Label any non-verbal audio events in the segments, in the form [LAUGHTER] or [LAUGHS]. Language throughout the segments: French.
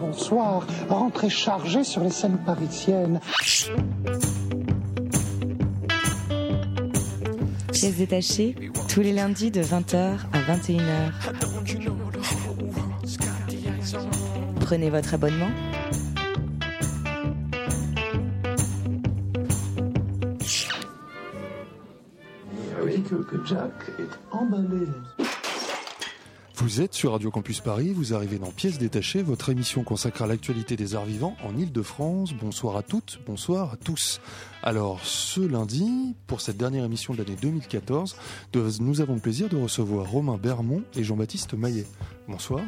Bonsoir, rentrée chargée sur les scènes parisiennes. Pièces détachées, tous les lundis de 20h à 21h. Prenez votre abonnement. Oui, que, que Jack est emballé. Vous êtes sur Radio Campus Paris, vous arrivez dans Pièces détachées, votre émission consacrée à l'actualité des arts vivants en Ile-de-France. Bonsoir à toutes, bonsoir à tous. Alors, ce lundi, pour cette dernière émission de l'année 2014, nous avons le plaisir de recevoir Romain Bermond et Jean-Baptiste Maillet. Bonsoir.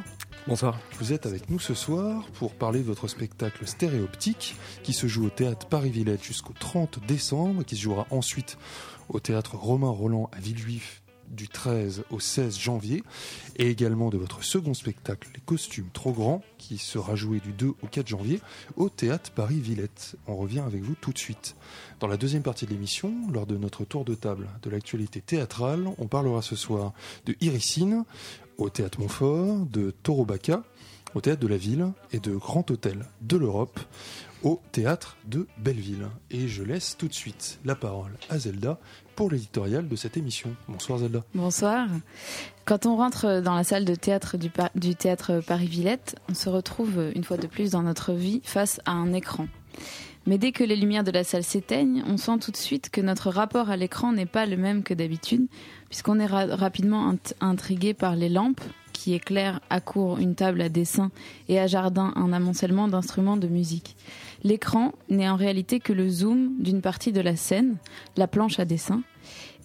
Bonsoir. Vous êtes avec nous ce soir pour parler de votre spectacle Stéréoptique qui se joue au théâtre Paris-Villette jusqu'au 30 décembre, qui se jouera ensuite au théâtre Romain Roland à Villejuif du 13 au 16 janvier, et également de votre second spectacle, Les costumes trop grands, qui sera joué du 2 au 4 janvier au théâtre Paris-Villette. On revient avec vous tout de suite. Dans la deuxième partie de l'émission, lors de notre tour de table de l'actualité théâtrale, on parlera ce soir de Iricine au théâtre Montfort, de Torobaca au théâtre de la Ville et de Grand Hôtel de l'Europe au théâtre de Belleville. Et je laisse tout de suite la parole à Zelda pour l'éditorial de cette émission. Bonsoir Zelda. Bonsoir. Quand on rentre dans la salle de théâtre du, théâtre Paris-Villette, on se retrouve une fois de plus dans notre vie face à un écran. Mais dès que les lumières de la salle s'éteignent, on sent tout de suite que notre rapport à l'écran n'est pas le même que d'habitude, puisqu'on est ra rapidement intrigué par les lampes qui éclairent à court une table à dessin et à jardin un amoncellement d'instruments de musique. L'écran n'est en réalité que le zoom d'une partie de la scène, la planche à dessin,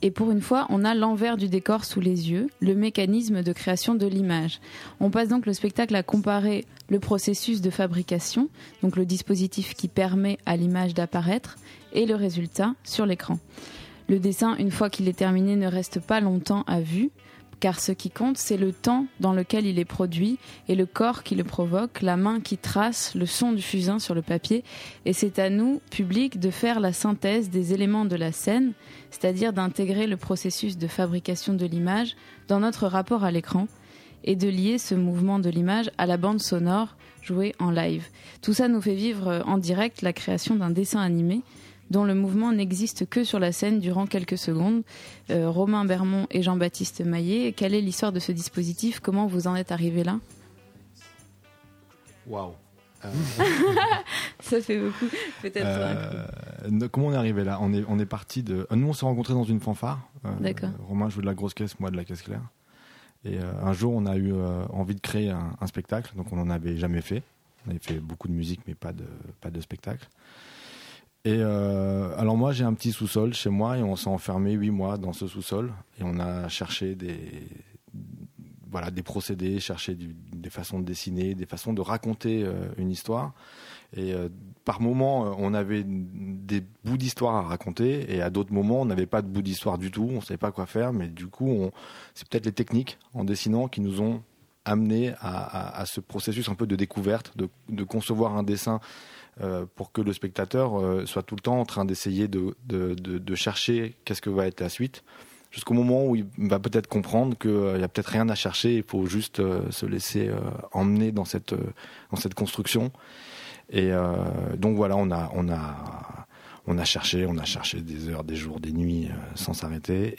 et pour une fois, on a l'envers du décor sous les yeux, le mécanisme de création de l'image. On passe donc le spectacle à comparer le processus de fabrication, donc le dispositif qui permet à l'image d'apparaître, et le résultat sur l'écran. Le dessin, une fois qu'il est terminé, ne reste pas longtemps à vue, car ce qui compte, c'est le temps dans lequel il est produit et le corps qui le provoque, la main qui trace, le son du fusain sur le papier, et c'est à nous, public, de faire la synthèse des éléments de la scène, c'est-à-dire d'intégrer le processus de fabrication de l'image dans notre rapport à l'écran, et de lier ce mouvement de l'image à la bande sonore jouée en live. Tout ça nous fait vivre en direct la création d'un dessin animé, dont le mouvement n'existe que sur la scène durant quelques secondes. Euh, Romain Bermond et Jean-Baptiste Maillet, quelle est l'histoire de ce dispositif? Comment vous en êtes arrivé là? Waouh euh... [LAUGHS] Ça fait beaucoup, peut-être. Euh, comment on est arrivé là? On est, on est parti de. Nous, on s'est rencontrés dans une fanfare. D'accord. Romain jouait de la grosse caisse, moi de la caisse claire. Et un jour, on a eu envie de créer un, un spectacle, donc on n'en avait jamais fait. On avait fait beaucoup de musique, mais pas de, pas de spectacle. Et euh, alors moi j'ai un petit sous-sol chez moi et on s'est enfermé huit mois dans ce sous-sol et on a cherché des voilà des procédés, cherché des façons de dessiner, des façons de raconter euh, une histoire. Et euh, par moments on avait des bouts d'histoire à raconter et à d'autres moments on n'avait pas de bout d'histoire du tout, on savait pas quoi faire. Mais du coup c'est peut-être les techniques en dessinant qui nous ont amené à, ce processus un peu de découverte, de, concevoir un dessin euh, pour que le spectateur euh, soit tout le temps en train d'essayer de, chercher qu'est-ce que va être la suite, jusqu'au moment où il va peut-être comprendre qu'il euh, n'y a peut-être rien à chercher, il faut juste se laisser emmener dans cette, construction. Et donc voilà, on a, cherché, on a cherché des heures, des jours, des nuits sans s'arrêter.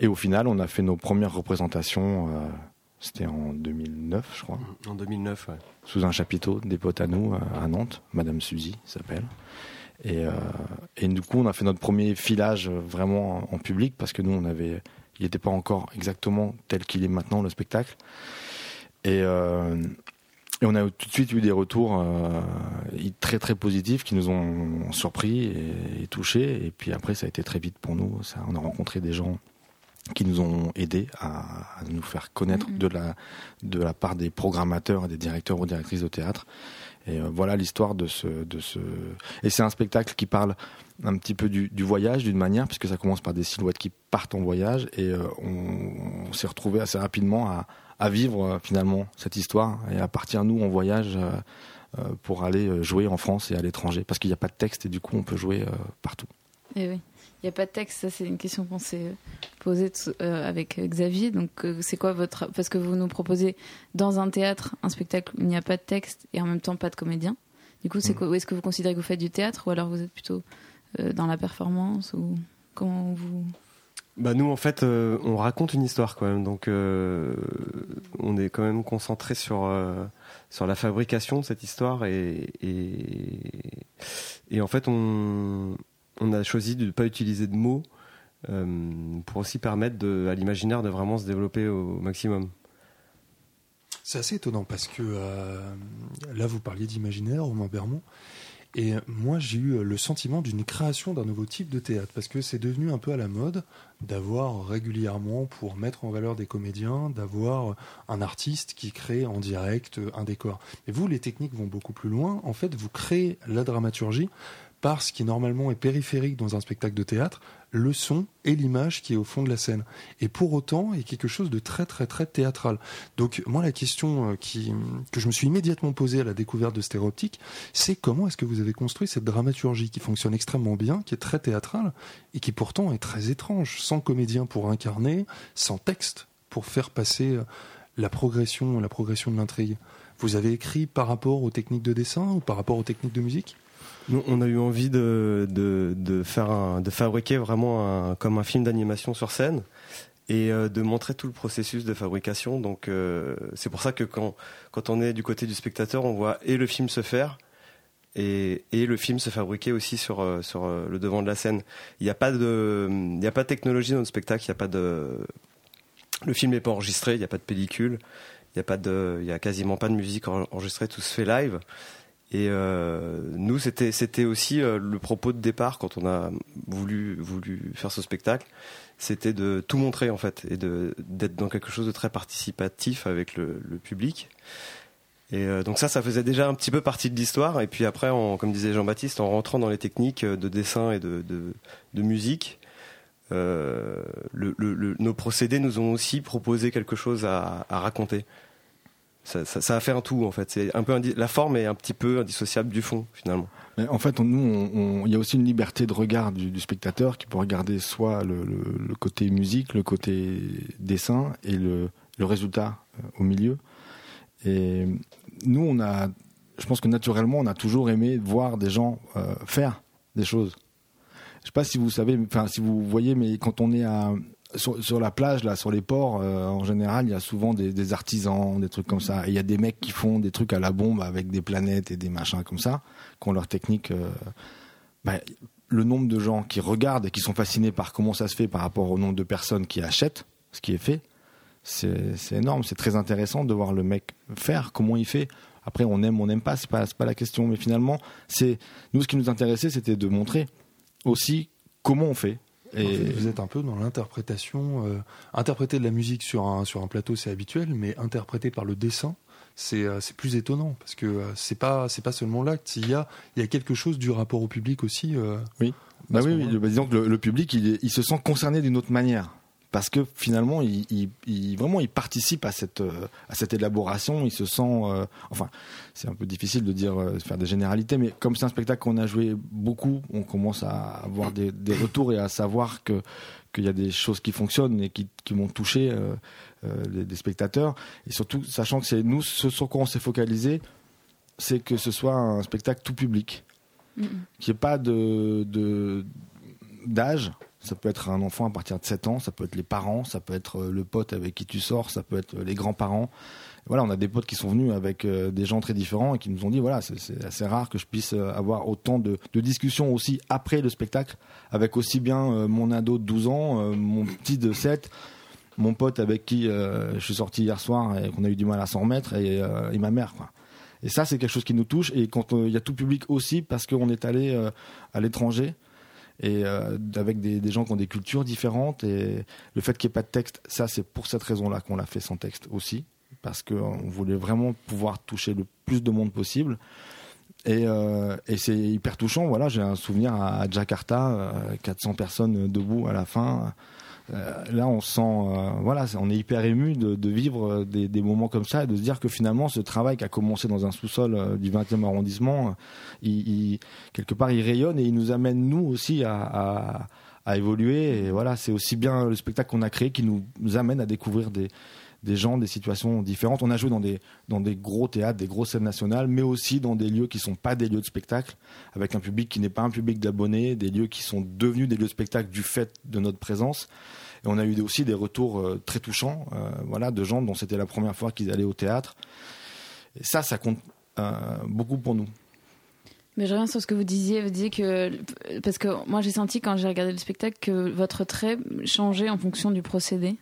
Et au final, on a fait nos premières représentations c'était en 2009, je crois. En 2009, ouais. Sous un chapiteau des potes à nous, à Nantes, Madame Suzy s'appelle. Et, euh, et du coup, on a fait notre premier filage vraiment en, public parce que nous, on avait, il n'était pas encore exactement tel qu'il est maintenant le spectacle. Et, euh, et on a tout de suite eu des retours euh, très très positifs qui nous ont surpris et, et touchés. Et puis après, ça a été très vite pour nous. Ça, on a rencontré des gens qui nous ont aidés à, à nous faire connaître mm -hmm. de, la, de la part des programmateurs et des directeurs ou directrices de théâtre. Et euh, voilà l'histoire de ce, de ce. Et c'est un spectacle qui parle un petit peu du, du voyage d'une manière, puisque ça commence par des silhouettes qui partent en voyage, et euh, on, on s'est retrouvé assez rapidement à, à vivre euh, finalement cette histoire et à partir nous en voyage pour aller jouer en France et à l'étranger, parce qu'il n'y a pas de texte et du coup on peut jouer partout. Et oui. Il n'y a pas de texte, ça c'est une question qu'on s'est posée euh, avec Xavier. Donc euh, c'est quoi votre... Parce que vous nous proposez dans un théâtre un spectacle où il n'y a pas de texte et en même temps pas de comédien. Du coup, c'est mm. est-ce que vous considérez que vous faites du théâtre ou alors vous êtes plutôt euh, dans la performance ou comment vous... Bah nous en fait on raconte une histoire quand même donc on est quand même concentré sur sur la fabrication de cette histoire et, et, et en fait on on a choisi de ne pas utiliser de mots euh, pour aussi permettre à l'imaginaire de vraiment se développer au maximum. C'est assez étonnant parce que euh, là, vous parliez d'imaginaire, Romain Bermond, et moi, j'ai eu le sentiment d'une création d'un nouveau type de théâtre, parce que c'est devenu un peu à la mode d'avoir régulièrement, pour mettre en valeur des comédiens, d'avoir un artiste qui crée en direct un décor. Mais vous, les techniques vont beaucoup plus loin. En fait, vous créez la dramaturgie par ce qui normalement est périphérique dans un spectacle de théâtre, le son et l'image qui est au fond de la scène. Et pour autant, il y a quelque chose de très très très théâtral. Donc moi, la question euh, que je me suis immédiatement posée à la découverte de Stéréoptique, c'est comment est-ce que vous avez construit cette dramaturgie qui fonctionne extrêmement bien, qui est très théâtrale, et qui pourtant est très étrange, sans comédien pour incarner, sans texte pour faire passer euh, la progression, la progression de l'intrigue. Vous avez écrit par rapport aux techniques de dessin ou par rapport aux techniques de musique? Nous, on a eu envie de, faire de fabriquer vraiment comme un film d'animation sur scène et euh, de montrer tout le processus de fabrication. Donc euh, c'est pour ça que quand, quand on est du côté du spectateur, on voit et le film se faire et, le film se fabriquer aussi sur, euh, le devant de la scène. Il n'y a pas de de technologie dans le spectacle, il y a pas de le film n'est pas enregistré, il n'y a pas de pellicule, il n'y a a quasiment pas de musique enregistrée, tout se fait live. Et euh, nous, c'était c'était aussi euh, le propos de départ quand on a voulu voulu faire ce spectacle, c'était de tout montrer en fait et de d'être dans quelque chose de très participatif avec le, le public. Et euh, donc ça, ça faisait déjà un petit peu partie de l'histoire. Et puis après, en, comme disait Jean-Baptiste, en rentrant dans les techniques de dessin et de de, de musique, euh, le, le, nos procédés nous ont aussi proposé quelque chose à, à raconter ça, a fait un tout en fait. C'est un peu la forme est un petit peu indissociable du fond finalement. En fait, nous, il y a aussi une liberté de regard du, spectateur qui peut regarder soit le, côté musique, le côté dessin et le, résultat euh, au milieu. Et nous, on a, je pense que naturellement, on a toujours aimé voir des gens euh, faire des choses. Je sais pas si vous savez, enfin si vous voyez, mais quand on est à sur, la plage, là, sur les ports, euh, en général, il y a souvent des, artisans, des trucs comme ça. Il y a des mecs qui font des trucs à la bombe avec des planètes et des machins comme ça, qui ont leur technique. Euh, bah, le nombre de gens qui regardent et qui sont fascinés par comment ça se fait par rapport au nombre de personnes qui achètent ce qui est fait, c'est énorme. C'est très intéressant de voir le mec faire, comment il fait. Après, on aime, on n'aime pas, c'est pas, pas la question. Mais finalement, c'est nous, ce qui nous intéressait, c'était de montrer aussi comment on fait vous êtes un peu dans l'interprétation. Euh, interpréter de la musique sur un, sur un plateau, c'est habituel, mais interpréter par le dessin, c'est euh, plus étonnant parce que euh, c'est pas c'est pas seulement l'acte. Il y a il y a quelque chose du rapport au public aussi. oui. Bah oui, oui, bah, disons que le, public, il, il, se sent concerné d'une autre manière parce que finalement, il, vraiment, il participe à cette à cette élaboration. Il se sent, euh, enfin, c'est un peu difficile de dire euh, faire des généralités, mais comme c'est un spectacle qu'on a joué beaucoup, on commence à avoir des, retours et à savoir que qu'il y a des choses qui fonctionnent et qui, qui m'ont touché euh, les, des spectateurs. Et surtout, sachant que c'est nous, ce sur quoi on s'est focalisé, c'est que ce soit un spectacle tout public, mm qu'il n'y ait pas de d'âge ça peut être un enfant à partir de 7 ans, ça peut être les parents, ça peut être euh, le pote avec qui tu sors, ça peut être euh, les grands-parents. Voilà, on a des potes qui sont venus avec euh, des gens très différents et qui nous ont dit voilà, c'est assez rare que je puisse avoir autant de, discussions aussi après le spectacle, avec aussi bien mon ado de 12 ans, mon petit de 7, mon pote avec qui je suis sorti hier soir et qu'on a eu du mal à s'en remettre et, ma mère. Quoi. Et ça, c'est quelque chose qui nous touche et quand il y a tout public aussi parce qu'on est allé à l'étranger et euh, avec des, gens qui ont des cultures différentes. Et le fait qu'il n'y ait pas de texte, ça, c'est pour cette raison-là qu'on l'a fait sans texte aussi, parce qu'on voulait vraiment pouvoir toucher le plus de monde possible. Et, euh, et c'est hyper touchant. Voilà, j'ai un souvenir à, Jakarta, 400 euh, personnes debout à la fin. Euh, là, on sent, euh, voilà, on est hyper ému de, vivre des, moments comme ça et de se dire que finalement, ce travail qui a commencé dans un sous-sol euh, du 20e arrondissement, il, quelque part, il rayonne et il nous amène nous aussi à, à évoluer. Et voilà, c'est aussi bien le spectacle qu'on a créé qui nous amène à découvrir des, des gens, des situations différentes. On a joué dans des, dans des gros théâtres, des grosses scènes nationales, mais aussi dans des lieux qui ne sont pas des lieux de spectacle, avec un public qui n'est pas un public d'abonnés, des lieux qui sont devenus des lieux de spectacle du fait de notre présence. Et on a eu aussi des retours euh, très touchants, euh, voilà, de gens dont c'était la première fois qu'ils allaient au théâtre. Et ça, ça compte euh, beaucoup pour nous. Mais je reviens sur ce que vous disiez. Vous disiez que. Parce que moi, j'ai senti quand j'ai regardé le spectacle que votre trait changeait en fonction du procédé.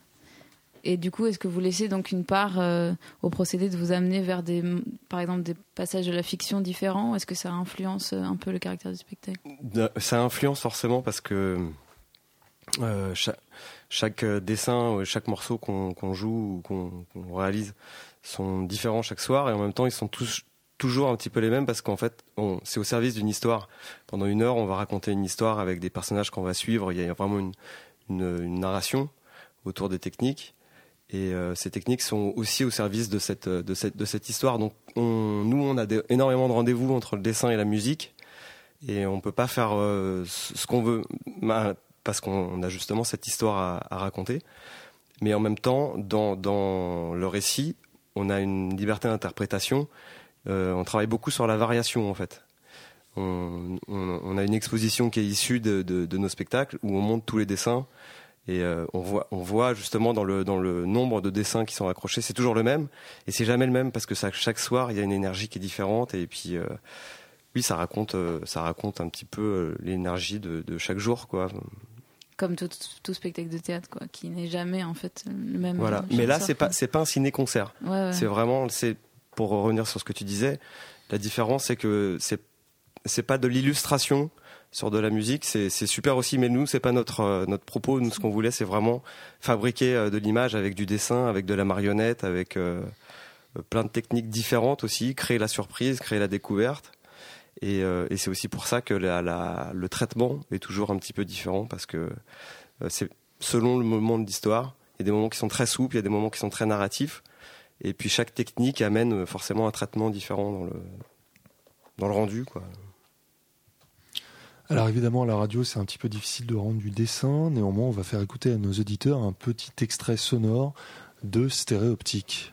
Et du coup, est-ce que vous laissez donc une part euh, au procédé de vous amener vers des, par exemple, des passages de la fiction différents? Est-ce que ça influence euh, un peu le caractère du spectacle? Ça influence forcément parce que euh, chaque, dessin, chaque morceau qu'on joue ou qu'on réalise sont différents chaque soir et en même temps ils sont toujours un petit peu les mêmes parce qu'en fait c'est au service d'une histoire. Pendant une heure, on va raconter une histoire avec des personnages qu'on va suivre. Il y a vraiment une narration autour des techniques et euh, ces techniques sont aussi au service de cette, de cette, de cette histoire. Donc on, nous, on a énormément de rendez-vous entre le dessin et la musique. Et on ne peut pas faire euh, ce qu'on veut parce qu'on a justement cette histoire à, à, raconter. Mais en même temps, dans, dans le récit, on a une liberté d'interprétation. Euh, on travaille beaucoup sur la variation en fait. On, on, on, a une exposition qui est issue de, de, de nos spectacles où on monte tous les dessins et euh, on, voit, on voit justement dans le, dans le nombre de dessins qui sont accrochés, c'est toujours le même. Et c'est jamais le même parce que ça, chaque soir, il y a une énergie qui est différente. Et puis, euh, oui, ça raconte, euh, ça raconte un petit peu l'énergie de, de, chaque jour. quoi. Comme tout, tout, spectacle de théâtre, quoi, qui n'est jamais en fait le même. Voilà. Mais là, c'est pas, c'est pas un ciné-concert. C'est vraiment, c'est pour revenir sur ce que tu disais, la différence, c'est que c'est, c'est pas de l'illustration sur de la musique, c'est super aussi. Mais nous, c'est pas notre euh, notre propos. Nous, ce qu'on voulait, c'est vraiment fabriquer euh, de l'image avec du dessin, avec de la marionnette, avec euh, plein de techniques différentes aussi, créer la surprise, créer la découverte. Et, c'est aussi pour ça que le traitement est toujours un petit peu différent parce que c'est selon le moment de l'histoire. Il y a des moments qui sont très souples, il y a des moments qui sont très narratifs. Et puis chaque technique amène forcément un traitement différent dans le dans le rendu, quoi. Alors évidemment, à la radio, c'est un petit peu difficile de rendre du dessin. Néanmoins, on va faire écouter à nos auditeurs un petit extrait sonore de Stéréoptique.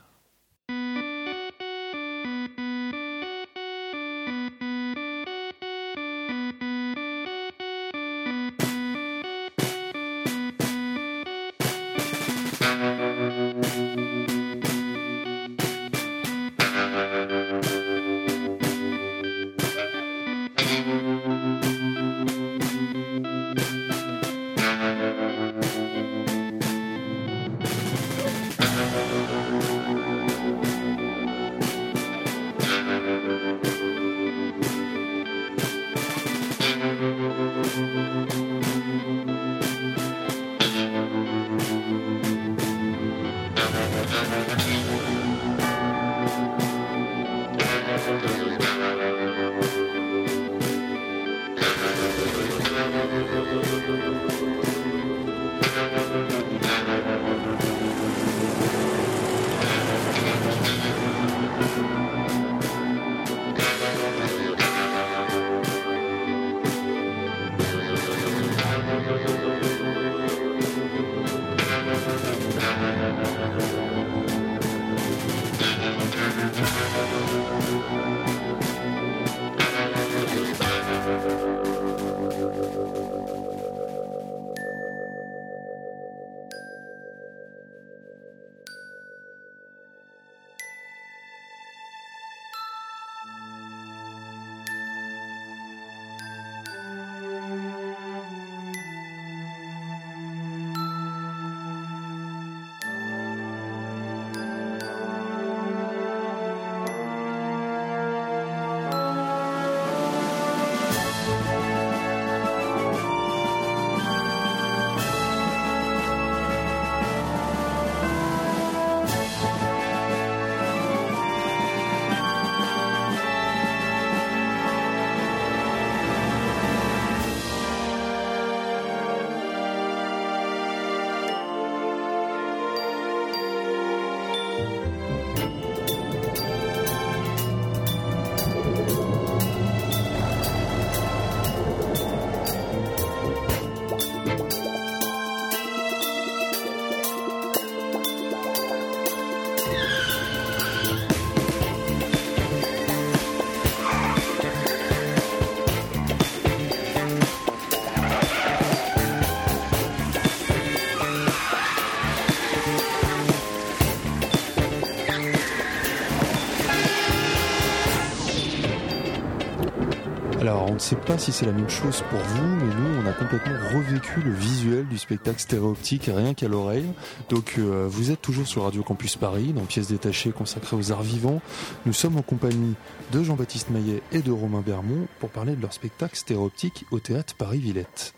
Ne sait pas si c'est la même chose pour vous, mais nous, on a complètement revécu le visuel du spectacle stéréoptique rien qu'à l'oreille. Donc, euh, vous êtes toujours sur Radio Campus Paris, dans Pièces détachées consacrées aux arts vivants. Nous sommes en compagnie de Jean-Baptiste Maillet et de Romain Bermond pour parler de leur spectacle stéréoptique au théâtre Paris-Villette.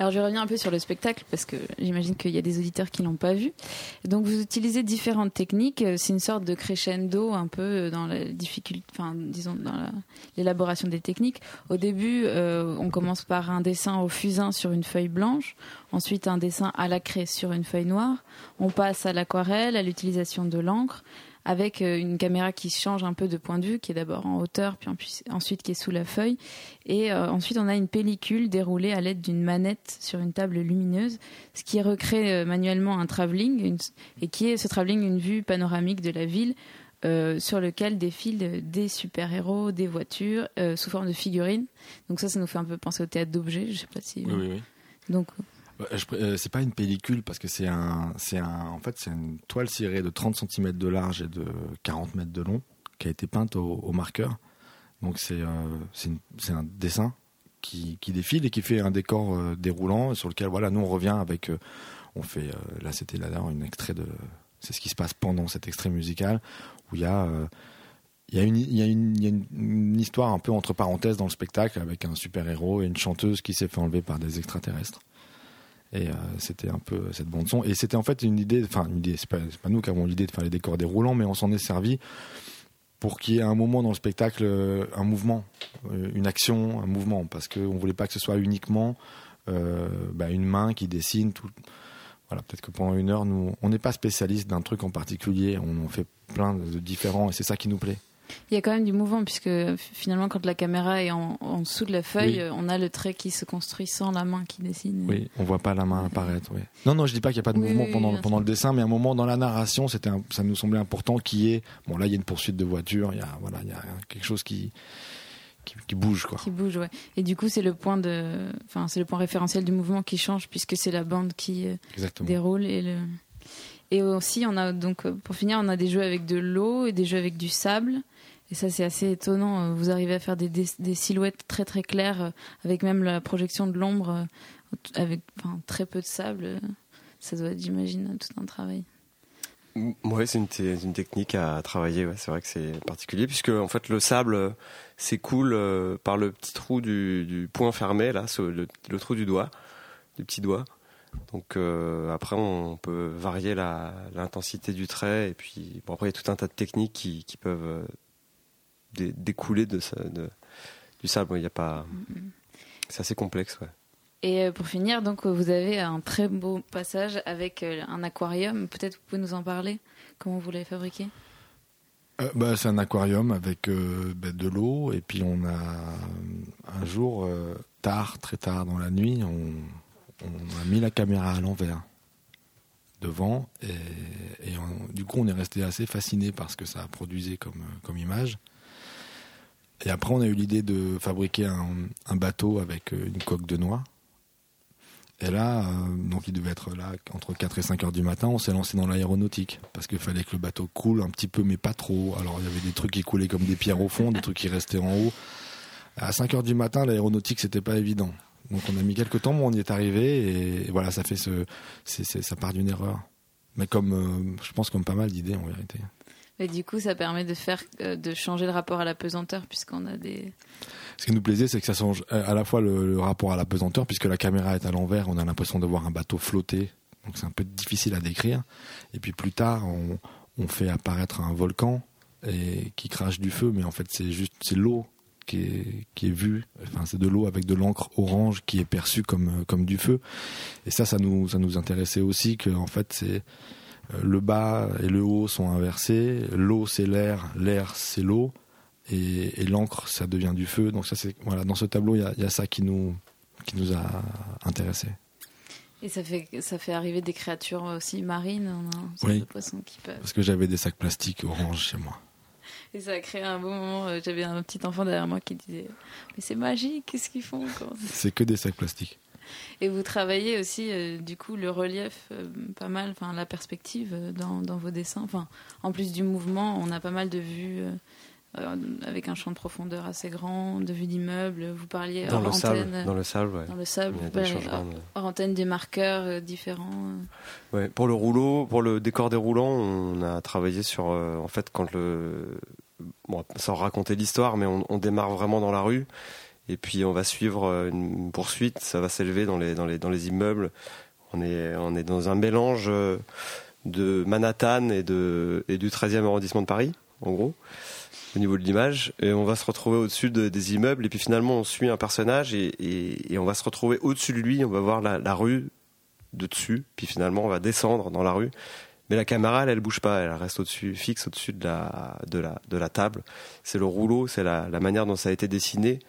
Alors je reviens un peu sur le spectacle parce que j'imagine qu'il y a des auditeurs qui l'ont pas vu. Donc vous utilisez différentes techniques. C'est une sorte de crescendo un peu dans la difficulté, enfin disons dans l'élaboration des techniques. Au début, euh, on commence par un dessin au fusain sur une feuille blanche, ensuite un dessin à la craie sur une feuille noire. On passe à l'aquarelle, à l'utilisation de l'encre avec euh, une caméra qui change un peu de point de vue, qui est d'abord en hauteur, puis ensuite qui est sous la feuille. Et euh, ensuite, on a une pellicule déroulée à l'aide d'une manette sur une table lumineuse, ce qui recrée euh, manuellement un travelling, et qui est ce travelling une vue panoramique de la ville. sur lequel défilent des super-héros, des voitures, sous forme de figurines. Donc ça, ça nous fait un peu penser au théâtre d'objets. Je sais pas si. Oui, oui, oui. Donc c'est pas une pellicule parce que c'est un, c'est un, en fait, c'est une toile cirée de 30 cm de large et de 40 mètres de long qui a été peinte au, marqueur. Donc c'est, euh, c'est, un dessin qui, qui, défile et qui fait un décor euh, déroulant sur lequel, voilà, nous on revient avec, on fait, là c'était là un extrait de, c'est ce qui se passe pendant cet extrait musical où il y a il y, a une, il, y a une, il y a une, histoire un peu entre parenthèses dans le spectacle avec un super héros et une chanteuse qui s'est fait enlever par des extraterrestres. Et euh, c'était un peu cette bande son. Et c'était en fait une idée, enfin une idée, c'est pas, nous qui avons l'idée de faire les décors déroulants, mais on s'en est servi pour qu'il y ait un moment dans le spectacle euh, un mouvement, euh, une action, un mouvement, parce qu'on voulait pas que ce soit uniquement bah, une main qui dessine tout. Voilà, peut-être que pendant une heure, nous, on n'est pas spécialiste d'un truc en particulier, on en fait plein de différents, et c'est ça qui nous plaît. Il y a quand même du mouvement puisque finalement quand la caméra est en, dessous de la feuille, on a le trait qui se construit sans la main qui dessine. Oui, on voit pas la main apparaître. Oui. Non, non, je dis pas qu'il n'y a pas de mouvement pendant, pendant le dessin, mais à un moment dans la narration, c'était ça nous semblait important qu'il y ait. Bon, là, il y a une poursuite de voiture, il y a voilà, il y a quelque chose qui qui, bouge quoi. Qui bouge, ouais. Et du coup, c'est le point de, enfin, c'est le point référentiel du mouvement qui change puisque c'est la bande qui euh, déroule et le. Et aussi, on a donc pour finir, on a des jeux avec de l'eau et des jeux avec du sable. Et ça, c'est assez étonnant. Euh, vous arrivez à faire des, silhouettes très très claires, euh, avec même la projection de l'ombre, euh, avec très peu de sable. Ça doit être, j'imagine, tout un travail. Oui, c'est une, technique à travailler. C'est vrai que c'est particulier puisque en fait le sable s'écoule par le petit trou du, du point fermé là, le, le, trou du doigt, du petit doigt. Donc après, on peut varier l'intensité du trait et puis bon après il y a tout un tas de techniques qui, qui peuvent découler de, de, du sable. Il y a pas. C'est assez complexe, ouais. Et euh, pour finir, donc vous avez un très beau passage avec euh, un aquarium. Peut-être vous pouvez nous en parler. Comment vous l'avez fabriqué? Euh, bah, c'est un aquarium avec bah, de l'eau et puis on a un jour tard, très tard dans la nuit, on, on a mis la caméra à l'envers devant et, du coup on est resté assez fasciné par ce que ça produisait comme, comme image. Et après, on a eu l'idée de fabriquer un, bateau avec euh, une coque de noix. Et là, euh, donc il devait être là entre 4 et 5 heures du matin, on s'est lancé dans l'aéronautique parce qu'il fallait que le bateau coule un petit peu mais pas trop. Alors il y avait des trucs qui coulaient comme des pierres au fond, des trucs qui restaient en haut. À 5 heures du matin, l'aéronautique c'était pas évident. Donc on a mis quelques temps, mais on y est arrivé et, voilà, ça fait ce, ça part d'une erreur. Mais comme, euh, je pense comme pas mal d'idées en vérité. Et du coup, ça permet de faire, euh, de changer le rapport à la pesanteur puisqu'on a des. Ce qui nous plaisait, c'est que ça change euh, à la fois le, rapport à la pesanteur puisque la caméra est à l'envers, on a l'impression de voir un bateau flotter, donc c'est un peu difficile à décrire. Et puis plus tard, on, on fait apparaître un volcan et qui crache du feu, mais en fait c'est juste c'est l'eau qui est, qui est vue. Enfin, c'est de l'eau avec de l'encre orange qui est perçue comme comme du feu. Et ça, ça nous ça nous intéressait aussi que en fait c'est euh, le bas et le haut sont inversés. L'eau c'est l'air, l'air c'est l'eau, et, l'encre ça devient du feu. Donc ça c'est voilà dans ce tableau il y a, ça qui nous qui nous a intéressés. Et ça fait ça fait arriver des créatures aussi marines, oui, Parce que j'avais des sacs plastiques orange chez moi. Et ça a créé un bon moment. Euh, j'avais un petit enfant derrière moi qui disait Mais c'est magique, qu'est-ce qu'ils font C'est que des sacs plastiques. Et vous travaillez aussi, euh, du coup, le relief euh, pas mal, enfin la perspective euh, dans, dans, vos dessins. Enfin, en plus du mouvement, on a pas mal de vues avec un champ de profondeur assez grand, de vue d'immeuble. Vous parliez Dans hors le sable, antenne, dans le sable, ouais. dans le sable, ouais, changements de- hors antenne des marqueurs différents. Ouais, pour le rouleau, pour le décor des roulants, on a travaillé sur, en fait, quand le, sans raconter l'histoire, mais on, démarre vraiment dans la rue, et puis on va suivre euh, une poursuite, ça va s'élever dans les, immeubles. On est, dans un mélange euh, de Manhattan et du 13e arrondissement de Paris, en gros, au niveau de l'image, et on va se retrouver au-dessus de- des immeubles, et puis finalement on suit un personnage, et on va se retrouver au-dessus de lui, on va voir la, la rue de dessus, puis finalement on va descendre dans la rue. Mais la caméra, elle, bouge pas, elle reste au-dessus, fixe au-dessus de la, table. C'est le rouleau, c'est la, manière dont ça a été dessiné.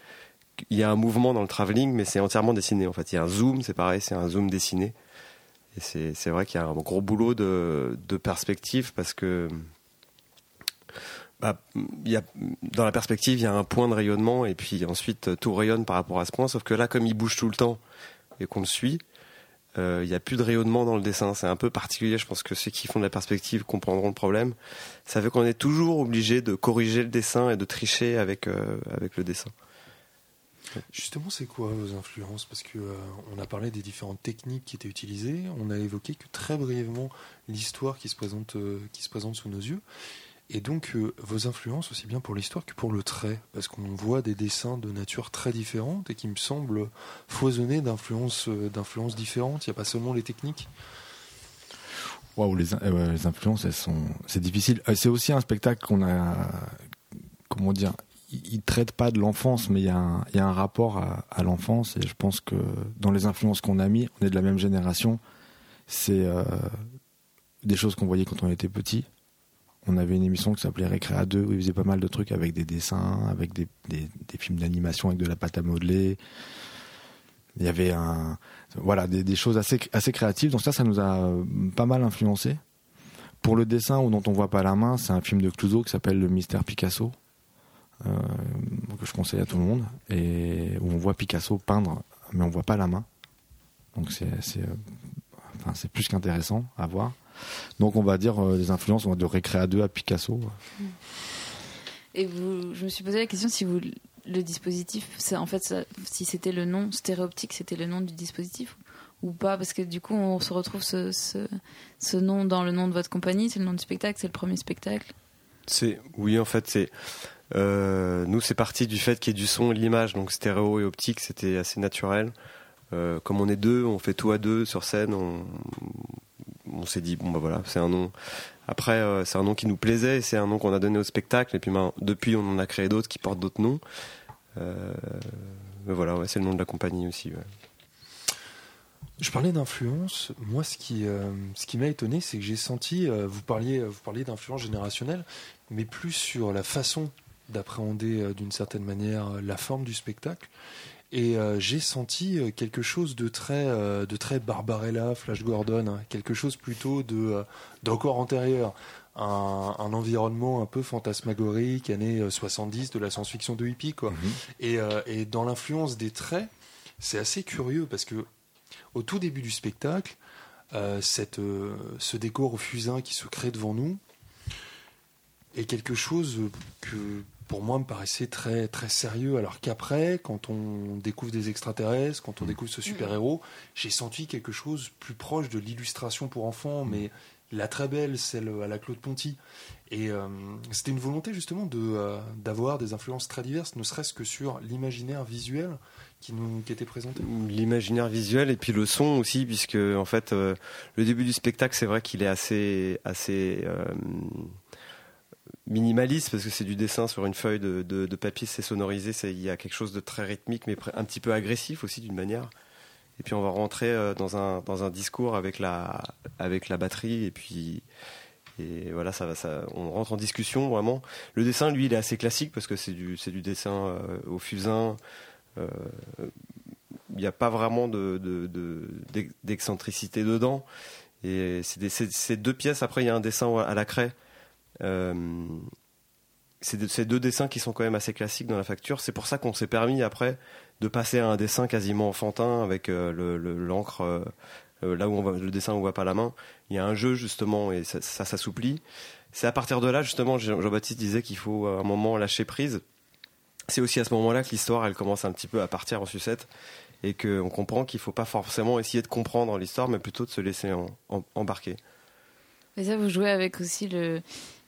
Il y a un mouvement dans le travelling, mais c'est entièrement dessiné en fait. Il y a un zoom, c'est pareil, c'est un zoom dessiné. Et c'est, vrai qu'il y a un gros boulot de, perspective parce que bah, dans la perspective, il y a un point de rayonnement et puis ensuite tout rayonne par rapport à ce point. Sauf que là, comme il bouge tout le temps et qu'on le suit, euh, il n'y a plus de rayonnement dans le dessin. C'est un peu particulier. Je pense que ceux qui font de la perspective comprendront le problème. Ça fait qu'on est toujours obligé de corriger le dessin et de tricher avec, euh, avec le dessin. Justement, c'est quoi vos influences? Parce que euh, on a parlé des différentes techniques qui étaient utilisées. On a évoqué que très brièvement l'histoire qui se présente, euh, qui se présente sous nos yeux. Et donc euh, vos influences aussi bien pour l'histoire que pour le trait, parce qu'on voit des dessins de nature très différentes et qui me semblent foisonnés d'influences, euh, différentes. Il n'y a pas seulement les techniques. Waouh, les, euh, influences, elles sont, c'est difficile. C'est aussi un spectacle qu'on a, comment dire, il, il traite pas de l'enfance, mais il y a un, y a un rapport à, à l'enfance. Et je pense que dans les influences qu'on a mis, on est de la même génération. C'est des choses qu'on voyait quand on était petit. On avait une émission qui s'appelait Récréa 2 où ils faisaient pas mal de trucs avec des dessins, avec des, films d'animation avec de la pâte à modeler. Il y avait un, voilà, des, choses assez, créatives. Donc ça, ça nous a euh, pas mal influencé. Pour le dessin ou dont on voit pas la main, c'est un film de Clouseau qui s'appelle Le Mystère Picasso, euh, que je conseille à tout le monde, et où on voit Picasso peindre, mais on voit pas la main. Donc c'est, euh, plus qu'intéressant à voir. Donc on va dire euh, les influences on va de Récréa 2 à Picasso. Et vous, je me suis posé la question si vous le dispositif, c'est en fait ça- si c'était le nom stéréoptique, c'était le nom du dispositif ou pas? Parce que du coup on se retrouve ce, ce, ce nom dans le nom de votre compagnie, c'est le nom du spectacle, c'est le premier spectacle? C'est oui en fait c'est euh, nous c'est parti du fait qu'il y ait du son et de l'image donc stéréo et optique c'était assez naturel. Euh, comme on est deux, on fait tout à deux sur scène. On, on s'est dit bon bah voilà c'est un nom. Après euh, c'est un nom qui nous plaisait, c'est un nom qu'on a donné au spectacle et puis ben, depuis on en a créé d'autres qui portent d'autres noms. Euh, mais voilà c'est le nom de la compagnie aussi. Je parlais d'influence. Moi, ce qui, euh, ce qui m'a étonné, c'est que j'ai senti, vous parliez, vous parliez d'influence générationnelle, mais plus sur la façon d'appréhender d'une certaine manière la forme du spectacle. Et euh, j'ai senti euh, quelque chose de très, euh, de très Barbarella, Flash Gordon, hein, quelque chose plutôt de d'encore antérieur. Un, un environnement un peu fantasmagorique, années euh, 70, de la science-fiction de hippie, quoi. Et, euh, et dans l'influence des traits, c'est assez curieux parce que au tout début du spectacle, euh, cette, euh, ce décor au fusain qui se crée devant nous est quelque chose que pour moi me paraissait très très sérieux. Alors qu'après quand on découvre des extraterrestres quand on découvre ce super héros j'ai senti quelque chose plus proche de l'illustration pour enfants mais la très belle celle à la Claude Ponty. Et euh, c'était une volonté justement de euh, d'avoir des influences très diverses ne serait-ce que sur l'imaginaire visuel qui nous qui était présenté. L'imaginaire visuel et puis le son aussi puisque en fait euh, le début du spectacle c'est vrai qu'il est assez assez euh, minimaliste parce que c'est du dessin sur une feuille de, papier c'est sonorisé il y a quelque chose de très rythmique mais un petit peu agressif aussi d'une manière et puis on va rentrer euh, dans un dans un discours avec la avec la batterie et puis et voilà ça ça on rentre en discussion vraiment le dessin lui il est assez classique parce que c'est du du dessin euh, au fusain euh, il n'y a pas vraiment de, de, de- d'excentricité dedans. Et c'est deux pièces. Après, il y a un dessin à la craie. Euh, c'est, c'est deux dessins qui sont quand même assez classiques dans la facture. C'est pour ça qu'on s'est permis après de passer à un dessin quasiment enfantin avec euh, le, le- l'encre, euh, là où on voit le dessin on voit pas la main. Il y a un jeu justement et ça, s'assouplit. C'est à partir de là justement Jean- Jean-Baptiste disait qu'il faut à un moment lâcher prise. C'est aussi à ce moment-là que l'histoire elle commence un petit peu à partir en sucette et qu'on comprend qu'il faut pas forcément essayer de comprendre l'histoire mais plutôt de se laisser embarquer. Mais ça, vous jouez avec aussi le,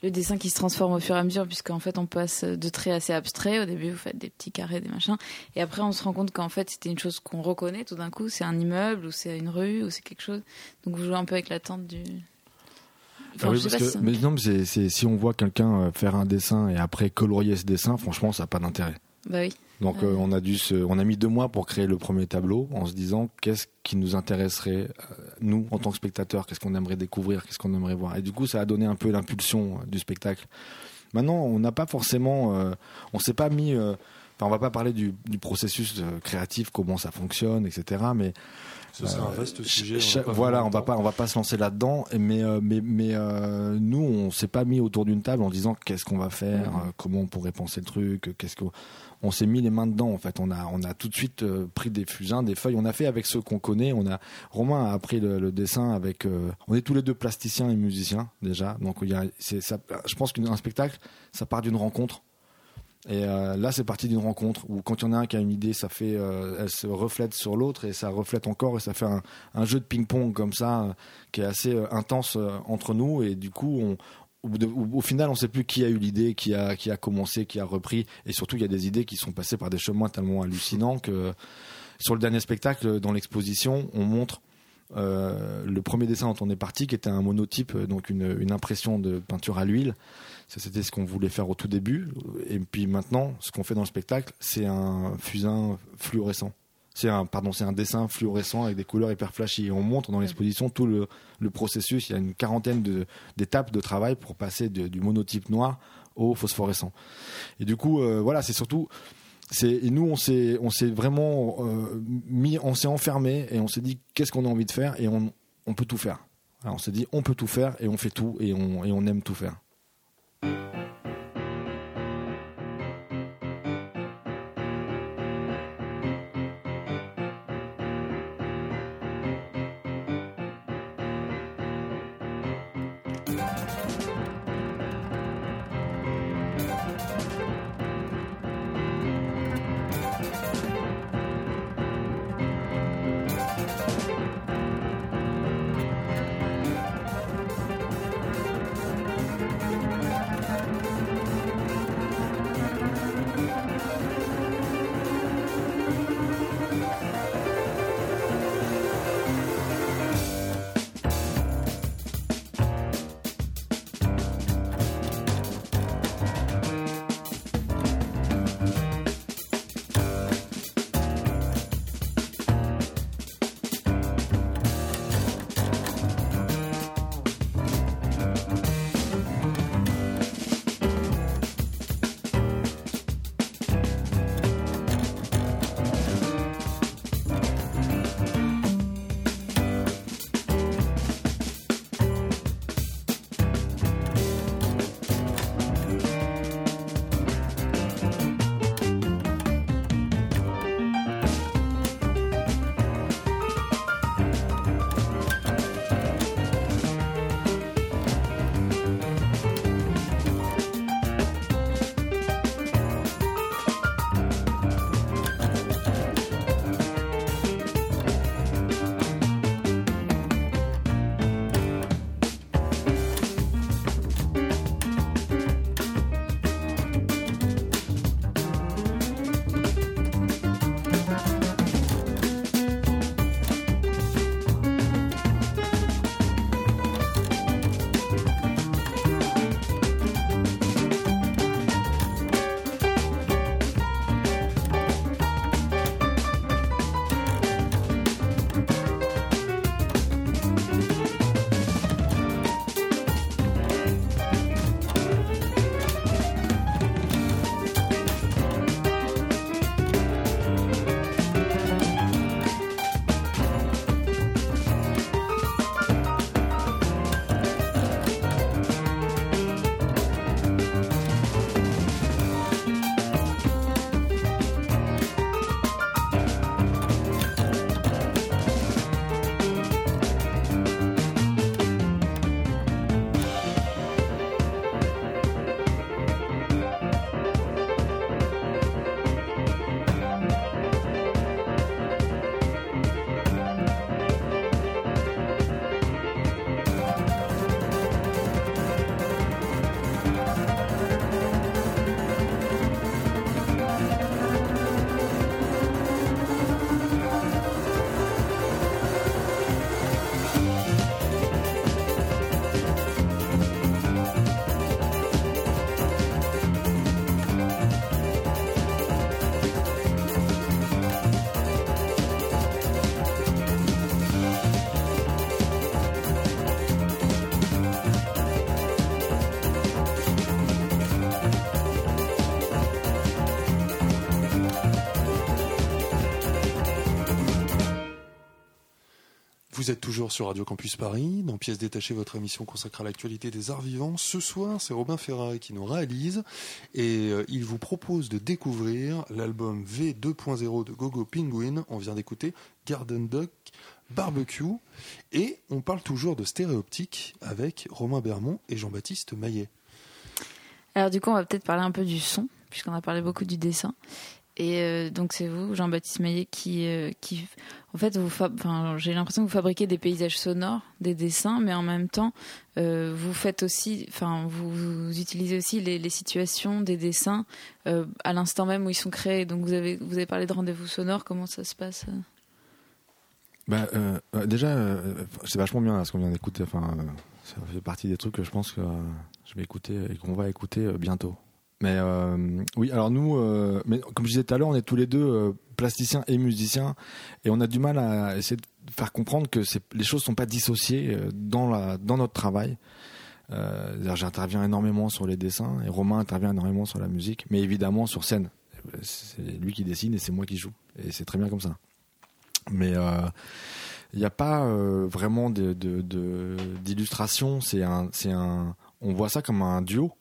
le dessin qui se transforme au fur et à mesure, puisqu'en fait, on passe de traits assez abstraits. Au début, vous faites des petits carrés, des machins. Et après, on se rend compte qu'en fait, c'était une chose qu'on reconnaît tout d'un coup. C'est un immeuble, ou c'est une rue, ou c'est quelque chose. Donc, vous jouez un peu avec l'attente du. Enfin, Ah oui, parce que- ça- mais non, mais si on voit quelqu'un euh, faire un dessin et après colorier ce dessin, franchement, ça n'a pas d'intérêt. Bah oui. Donc euh, on a dû se, on a mis deux mois pour créer le premier tableau en se disant qu'est-ce qui nous intéresserait euh, nous en tant que spectateurs, qu'est-ce qu'on aimerait découvrir, qu'est-ce qu'on aimerait voir? Et du coup ça a donné un peu l'impulsion euh, du spectacle. Maintenant on n'a pas forcément, euh, on s'est pas mis, euh, enfin on va pas parler du, du processus créatif, comment ça fonctionne, etc. Mais C'est un vaste sujet. On a pas voilà, on va pas, on va pas se lancer là-dedans, mais euh, mais mais euh, nous, on s'est pas mis autour d'une table en disant qu'est-ce qu'on va faire, euh, comment on pourrait penser le truc, euh, qu'est-ce qu'on, on s'est mis les mains dedans. En fait, on a on a tout de suite euh, pris des fusains, des feuilles. On a fait avec ceux qu'on connaît. On a Romain a appris le, le dessin avec. euh, on est tous les deux plasticiens et musiciens déjà, donc il y a, c'est ça. Je pense qu'un spectacle, ça part d'une rencontre. Et euh, là, c'est parti d'une rencontre où quand il y en a un qui a une idée, ça fait, euh, elle se reflète sur l'autre et ça reflète encore et ça fait un, jeu de ping-pong comme ça euh, qui est assez euh, intense entre nous. Et du coup, au, au- final, on sait plus qui a eu l'idée, qui a, qui a commencé, qui a repris. Et surtout, il y a des idées qui sont passées par des chemins tellement hallucinants que sur le dernier spectacle, dans l'exposition, on montre euh, le premier dessin dont on est parti, qui était un monotype, euh, donc une, une impression de peinture à l'huile. Ça, c'était ce qu'on voulait faire au tout début. Et puis maintenant, ce qu'on fait dans le spectacle, c'est un fusain fluorescent. C'est un, pardon, c'est un dessin fluorescent avec des couleurs hyper flashy. Et on montre dans l'exposition tout le, le processus. Il y a une quarantaine de- d'étapes de travail pour passer de- du monotype noir au phosphorescent. Et du coup, euh, voilà, c'est surtout, c'est et nous on s'est on s'est vraiment euh, mis, on s'est enfermé et on s'est dit qu'est-ce qu'on a envie de faire et on on peut tout faire. Alors, on s'est dit on peut tout faire et on fait tout et on et on aime tout faire. Vous êtes toujours sur Radio Campus Paris, dans Pièces détachées, votre émission consacrée à l'actualité des arts vivants. Ce soir, c'est Robin Ferrari qui nous réalise et euh, il vous propose de découvrir l'album V2.0 de Gogo Penguin. On vient d'écouter Garden Duck Barbecue et on parle toujours de stéréoptique avec Romain Bermond et Jean-Baptiste Maillet. Alors du coup, on va peut-être parler un peu du son, puisqu'on a parlé beaucoup du dessin. Et euh, donc c'est vous, Jean-Baptiste Maillet, qui, euh, en fait, vous j'ai l'impression que vous fabriquez des paysages sonores, des dessins, mais en même temps, euh, vous faites aussi, enfin, vous, utilisez aussi les, situations des dessins à l'instant même où ils sont créés. Donc vous avez, vous avez parlé de rendez-vous sonore, comment ça se passe bah, déjà, c'est vachement bien ce qu'on vient d'écouter. Enfin, ça fait partie des trucs que je pense que je vais écouter et qu'on va écouter bientôt. Mais euh, oui, alors nous, euh, mais comme je disais tout à l'heure, on est tous les deux euh, plasticiens et musiciens, et on a du mal à essayer de faire comprendre que les choses sont pas dissociées euh, dans la dans notre travail. Euh, J'interviens énormément sur les dessins, et Romain intervient énormément sur la musique, mais évidemment sur scène. C'est lui qui dessine et c'est moi qui joue, et c'est très bien comme ça. Mais il n'y a pas vraiment d'illustration. De, de, c'est un, un, on voit ça comme un duo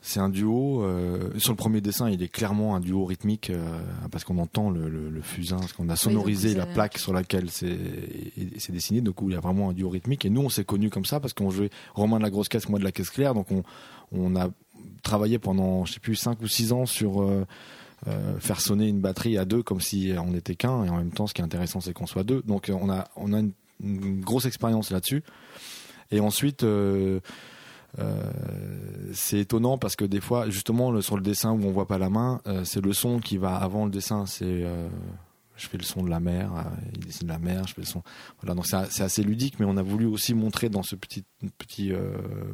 c'est un duo. Euh, sur le premier dessin, il est clairement un duo rythmique euh, parce qu'on entend le, le, le, fusain, parce qu'on a sonorisé la plaque sur laquelle c'est dessiné. Donc où il y a vraiment un duo rythmique. Et nous, on s'est connus comme ça parce qu'on jouait Romain de la grosse caisse, moi de la caisse claire. Donc on, on a travaillé pendant, je sais plus, 5 ou 6 ans sur euh, euh, faire sonner une batterie à deux comme si on n'était qu'un. Et en même temps, ce qui est intéressant, c'est qu'on soit deux. Donc on a, on a une, une grosse expérience là-dessus. Et ensuite. Euh, euh, c'est étonnant parce que des fois, justement, sur le dessin où on voit pas la main, euh, c'est le son qui va avant le dessin. C'est euh, je fais le son de la mer, il dessine la mer, je fais le son. Voilà, donc c'est assez ludique, mais on a voulu aussi montrer dans ce petit petit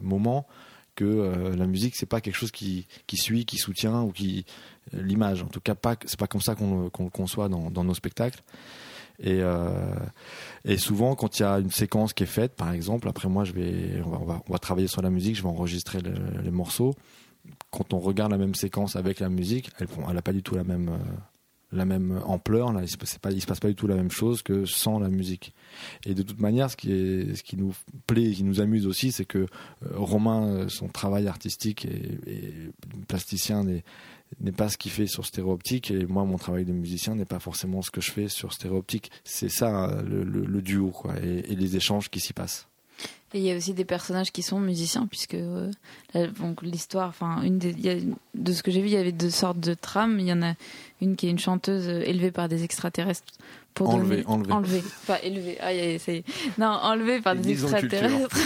moment que la musique c'est pas quelque chose qui suit, qui soutient ou qui l'image. En tout cas, pas c'est pas comme ça qu'on qu'on le conçoit dans nos spectacles. Et, euh, et souvent, quand il y a une séquence qui est faite, par exemple, après moi, je vais, on va, travailler sur la musique, je vais enregistrer les morceaux. Quand on regarde la même séquence avec la musique, elle n'a pas du tout la même, euh, la même ampleur. Là, il pas, il se passe pas du tout la même chose que sans la musique. Et de toute manière, ce qui, ce qui nous plaît, et qui nous amuse aussi, c'est que euh, Romain, son travail artistique et, plasticien n'est n'est pas ce qu'il fait sur stéréoptique et moi mon travail de musicien n'est pas forcément ce que je fais sur stéréoptique c'est ça le, le, duo et, les échanges qui s'y passent. Et il y a aussi des personnages qui sont musiciens puisque euh, l'histoire enfin une des, de ce que j'ai vu il y avait deux sortes de trames. Il y en a une qui est une chanteuse euh, élevée par des extraterrestres pour enlever, enlever. enlever pas élever ah, ça y est. non enlever par des extraterrestres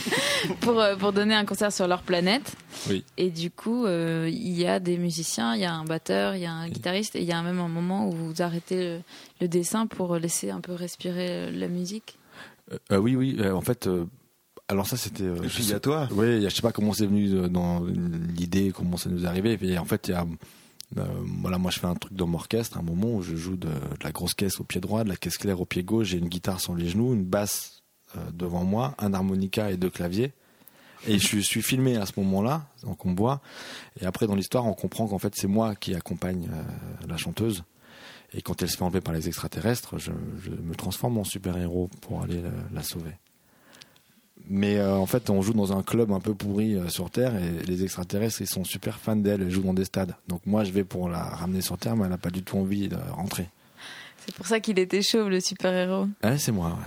[LAUGHS] pour euh, pour donner un concert sur leur planète oui. et du coup euh, il y a des musiciens il y a un batteur il y a un guitariste et il y a même un moment où vous arrêtez le, le dessin pour laisser un peu respirer la musique euh, oui oui en fait alors ça c'était euh, à toi. Oui, je sais pas comment c'est venu dans l'idée, comment ça nous est arrivé. Et en fait, il y a euh, voilà, moi je fais un truc dans mon orchestre, un moment où je joue de, la grosse caisse au pied droit, de la caisse claire au pied gauche, j'ai une guitare sur les genoux, une basse euh, devant moi, un harmonica et deux claviers. Et je suis filmé à ce moment-là, donc on. Et après dans l'histoire, on comprend qu'en fait c'est moi qui accompagne euh, la chanteuse. Et quand elle se fait enlever par les extraterrestres, je, je me transforme en super-héros pour aller la sauver. Mais euh, en fait, on joue dans un club un peu pourri euh, sur Terre et les extraterrestres, ils sont super fans d'elle. Elles jouent dans des stades. Donc moi, je vais pour la ramener sur Terre, mais elle n'a pas du tout envie de rentrer. C'est pour ça qu'il était chauve, le super-héros. Ouais, c'est moi.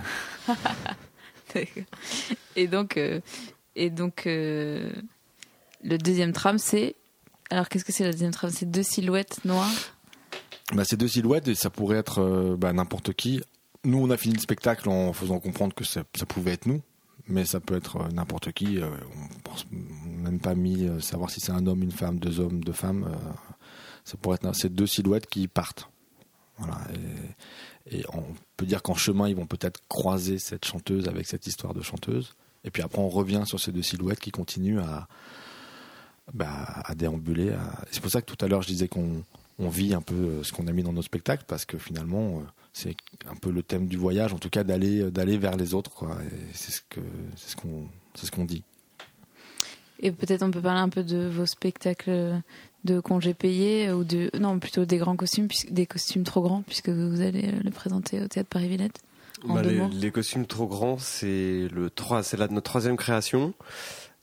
Ouais. [LAUGHS] et donc, euh, et donc le deuxième tram, c'est. Alors, qu'est-ce que c'est la deuxième trame? C'est deux silhouettes noires? Bah, C'est deux silhouettes et ça pourrait être bah, n'importe qui. Nous, on a fini le spectacle en faisant comprendre que ça, ça pouvait être nous mais ça peut être euh, n'importe qui. Euh, on pense même pas mis euh, savoir si c'est un homme, une femme, deux hommes, deux femmes. ça pourrait être ces deux silhouettes qui partent. Et, on peut dire qu'en chemin, ils vont peut-être croiser cette chanteuse avec cette histoire de chanteuse. Et puis après, on revient sur ces deux silhouettes qui continuent à, bah, à déambuler. C'est pour ça que tout à l'heure, je disais qu'on on vit un peu ce qu'on a mis dans nos spectacles, parce que finalement, c'est un peu le thème du voyage, en tout cas d'aller d'aller vers les autres, quoi. C'est ce que c'est ce qu'on c'est ce qu'on dit. Et peut-être on peut parler un peu de vos spectacles de congés payés ou de non plutôt des grands costumes des costumes trop grands puisque vous allez le présenter au théâtre Paris Villette. Bah, les, costumes trop grands, c'est le 3, c'est la- notre troisième création.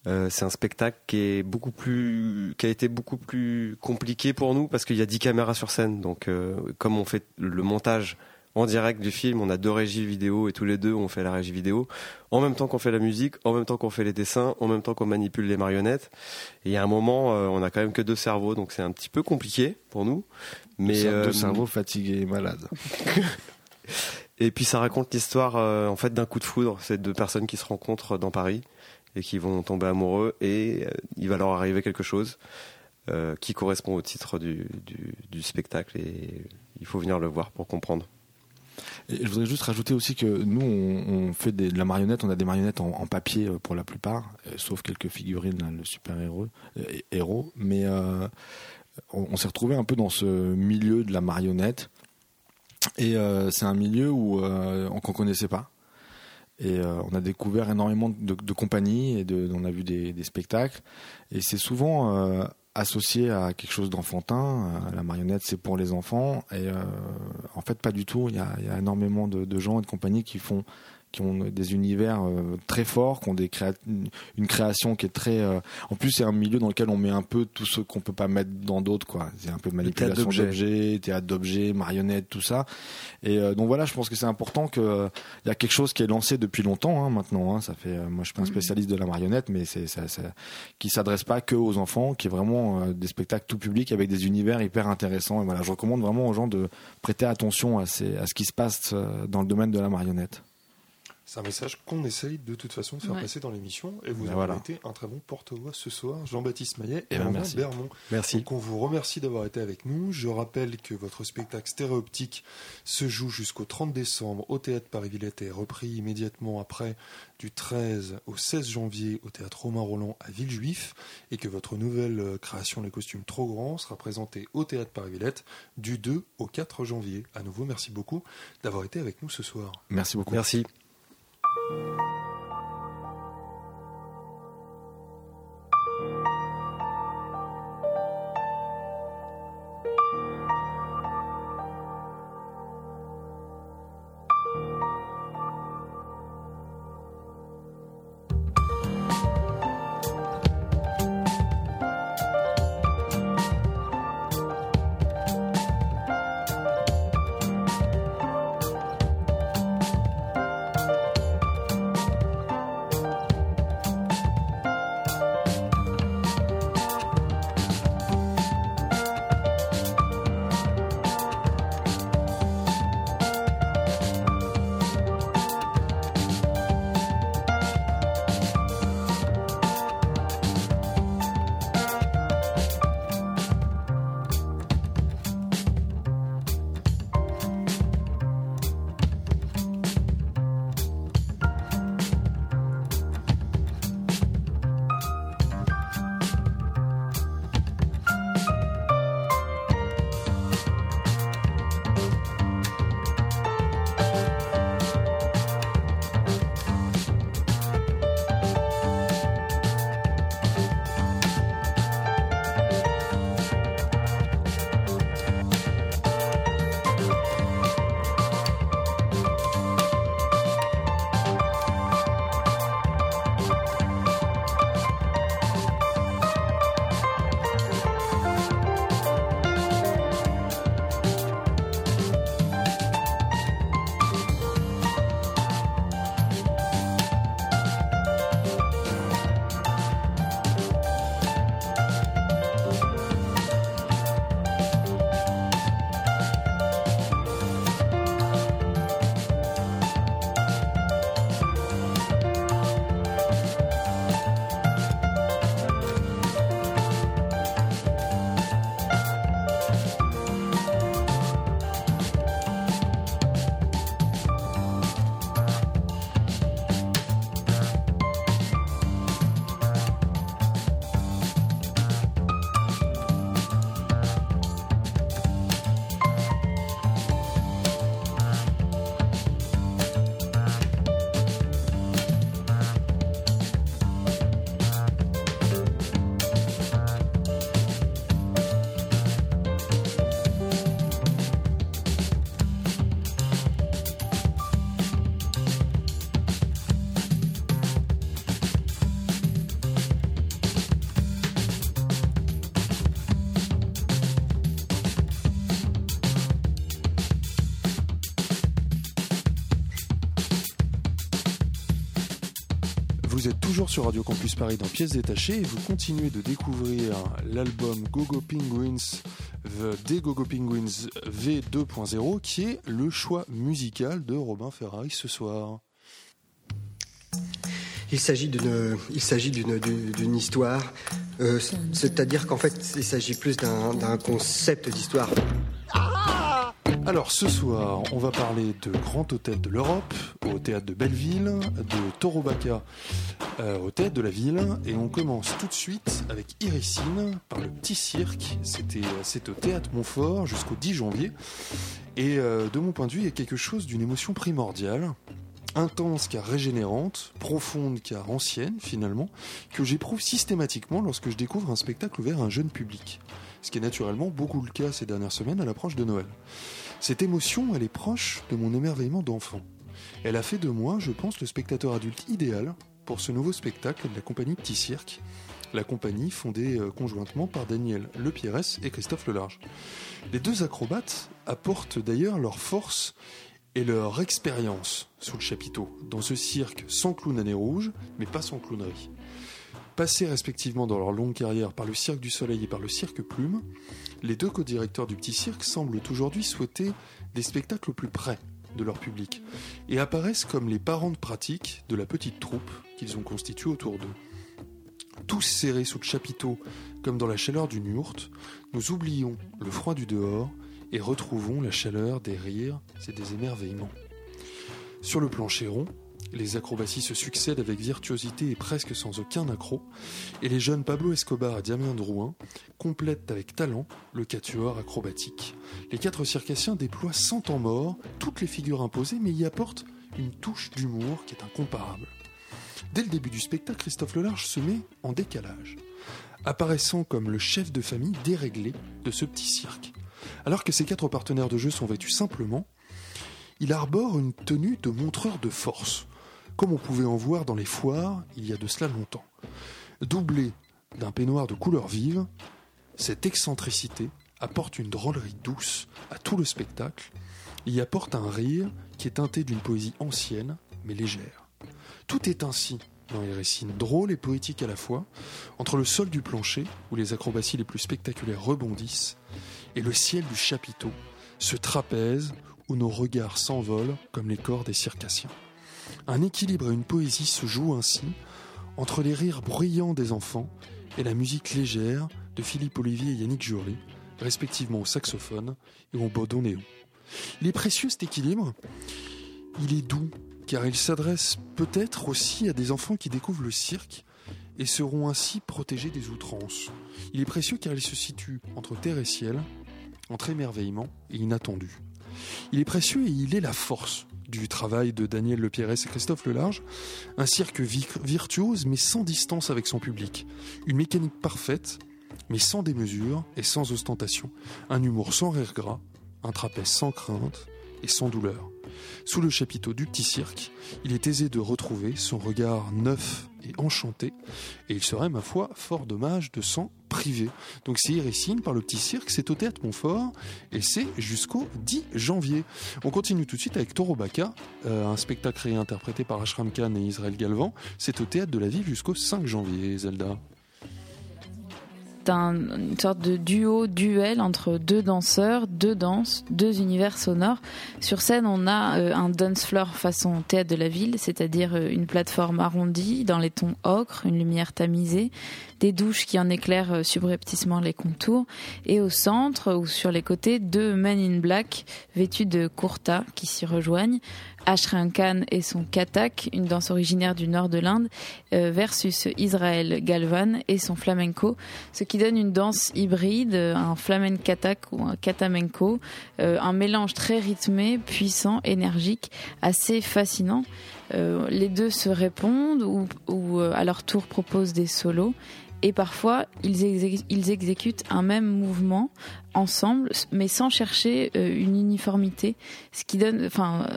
Euh, c'est un spectacle qui est beaucoup plus, qui a été beaucoup plus compliqué pour nous parce qu'il y a 10 caméras sur scène. Donc, euh, comme on fait le montage en direct du film, on a deux régies vidéo et tous les deux on fait la régie vidéo en même temps qu'on fait la musique, en même temps qu'on fait les dessins, en même temps qu'on manipule les marionnettes. Et il y a un moment, euh, on a quand même que deux cerveaux, donc c'est un petit peu compliqué pour nous. Mais Deux euh, cerveaux fatigués et malades. [LAUGHS] et puis ça raconte l'histoire euh, en fait d'un coup de foudre. C'est deux personnes qui se rencontrent dans Paris et qui vont tomber amoureux et il va leur arriver quelque chose euh, qui correspond au titre du, du, du spectacle et il faut venir le voir pour comprendre. Je voudrais juste rajouter aussi que nous, on, fait de la marionnette, on a des marionnettes en, papier euh, pour la plupart, euh, sauf quelques figurines, le super-héros, euh, héros. Mais on, s'est retrouvé un peu dans ce milieu de la marionnette. Et c'est un milieu où on qu'on connaissait pas. Et on a découvert énormément de, compagnies et on a vu des, des spectacles. Et c'est souvent associé à quelque chose d'enfantin. Euh, La marionnette, c'est pour les enfants. Et euh, en fait, pas du tout. Il y a, il y énormément de gens et de compagnies qui font qui ont des univers euh, très forts, qui ont des créa- une- création qui est très. euh, En plus, c'est un milieu dans lequel on met un peu tout ce qu'on peut pas mettre dans d'autres, quoi. C'est un peu manipulation d'objets. théâtre d'objets, marionnettes, tout ça. Et euh, donc voilà, je pense que c'est important que il y a quelque chose qui est lancé depuis longtemps hein, maintenant. hein. ça fait, moi, je suis pas un spécialiste de la marionnette, mais c'est ça, ça- qui s'adresse pas que aux enfants, qui est vraiment des spectacles tout public avec des univers hyper intéressants. Et voilà, je recommande vraiment aux gens de prêter attention à, ces, à ce qui se passe dans le domaine de la marionnette. C'est un message qu'on essaye de toute façon de faire Ouais. passer dans l'émission et vous Ben voilà. avez été un très bon porte-voix ce soir, Jean-Baptiste Maillet et Eh ben, Romain merci. Bermond. Merci. Donc on vous remercie d'avoir été avec nous. Je rappelle que votre spectacle stéréoptique se joue jusqu'au 30 décembre au théâtre Paris-Villette et est repris immédiatement après du 13 au 16 janvier au théâtre Romain Roland à Villejuif et que votre nouvelle euh, création Les costumes trop grands sera présentée au théâtre Paris-Villette du 2 au 4 janvier. À nouveau, merci beaucoup d'avoir été avec nous ce soir. Merci beaucoup. Merci. Thank you. Sur Radio Campus Paris dans Pièces détachées et vous continuez de découvrir l'album Gogo Penguins, des Gogo Penguins V2.0 qui est le choix musical de Robin Ferrari ce soir. Il s'agit d'une, il s'agit d'une, d'une histoire, euh, c'est-à-dire qu'en fait, il s'agit plus d'un, d'un concept d'histoire. Alors ce soir, on va parler de Grand Hôtel de l'Europe, au théâtre de Belleville, de Torobaca, euh, au théâtre de la ville, et on commence tout de suite avec Irissine par le Petit Cirque. C'était, c'est au théâtre Montfort jusqu'au 10 janvier, et euh, de mon point de vue, il y a quelque chose d'une émotion primordiale intense car régénérante, profonde car ancienne finalement, que j'éprouve systématiquement lorsque je découvre un spectacle ouvert à un jeune public. Ce qui est naturellement beaucoup le cas ces dernières semaines à l'approche de Noël. Cette émotion, elle est proche de mon émerveillement d'enfant. Elle a fait de moi, je pense, le spectateur adulte idéal pour ce nouveau spectacle de la compagnie Petit Cirque, la compagnie fondée euh, conjointement par Daniel Lepierres et Christophe Lelarge. Les deux acrobates apportent d'ailleurs leur force et leur expérience sous le chapiteau dans ce cirque sans clown à nez rouge, mais pas sans clownerie. Passés respectivement dans leur longue carrière par le Cirque du Soleil et par le Cirque Plume, les deux co-directeurs du Petit Cirque semblent aujourd'hui souhaiter des spectacles au plus près de leur public et apparaissent comme les parents de pratique de la petite troupe qu'ils ont constituée autour d'eux. Tous serrés sous le chapiteau comme dans la chaleur d'une yourte, nous oublions le froid du dehors et retrouvons la chaleur des rires et des émerveillements. Sur le plancher rond, les acrobaties se succèdent avec virtuosité et presque sans aucun accro, et les jeunes Pablo Escobar et Damien Drouin complètent avec talent le quatuor acrobatique. Les quatre circassiens déploient sans temps mort toutes les figures imposées, mais y apportent une touche d'humour qui est incomparable. Dès le début du spectacle, Christophe Lelarge se met en décalage, apparaissant comme le chef de famille déréglé de ce petit cirque. Alors que ses quatre partenaires de jeu sont vêtus simplement, il arbore une tenue de montreur de force, comme on pouvait en voir dans les foires il y a de cela longtemps. Doublé d'un peignoir de couleur vive, cette excentricité apporte une drôlerie douce à tout le spectacle y apporte un rire qui est teinté d'une poésie ancienne mais légère. Tout est ainsi dans les récits drôles et poétiques à la fois, entre le sol du plancher, où les acrobaties les plus spectaculaires rebondissent, et le ciel du chapiteau, ce trapèze où nos regards s'envolent comme les corps des circassiens. Un équilibre et une poésie se jouent ainsi entre les rires bruyants des enfants et la musique légère de Philippe Olivier et Yannick Jourlet, respectivement au saxophone et au néon. Il est précieux cet équilibre, il est doux, car il s'adresse peut-être aussi à des enfants qui découvrent le cirque et seront ainsi protégés des outrances. Il est précieux car il se situe entre terre et ciel, entre émerveillement et inattendu. Il est précieux et il est la force du travail de Daniel Lepierres et Christophe Lelarge, un cirque virtuose mais sans distance avec son public, une mécanique parfaite mais sans démesure et sans ostentation, un humour sans rire gras, un trapèze sans crainte sans douleur. Sous le chapiteau du petit cirque, il est aisé de retrouver son regard neuf et enchanté, et il serait, ma foi, fort dommage de s'en priver. Donc c'est Irissine par le petit cirque, c'est au théâtre Montfort, et c'est jusqu'au 10 janvier. On continue tout de suite avec Toro Baka, euh, un spectacle réinterprété par Ashram Khan et Israël Galvan. C'est au théâtre de la Ville jusqu'au 5 janvier, Zelda une sorte de duo, duel entre deux danseurs, deux danses, deux univers sonores. Sur scène, on a euh, un dance floor façon théâtre de la ville, c'est-à-dire euh, une plateforme arrondie dans les tons ocre, une lumière tamisée, des douches qui en éclairent euh, subrepticement les contours, et au centre ou sur les côtés, deux men in black vêtus de kurta qui s'y rejoignent, Ashram Khan et son katak, une danse originaire du nord de l'Inde, euh, versus Israël Galvan et son flamenco, ce qui donne une danse hybride, un flamenco katak ou un katamenko, euh, un mélange très rythmé, puissant, énergique, assez fascinant. Euh, les deux se répondent ou, ou à leur tour proposent des solos et parfois ils, ils, exécutent un même mouvement ensemble, mais sans chercher une uniformité, ce qui donne, enfin,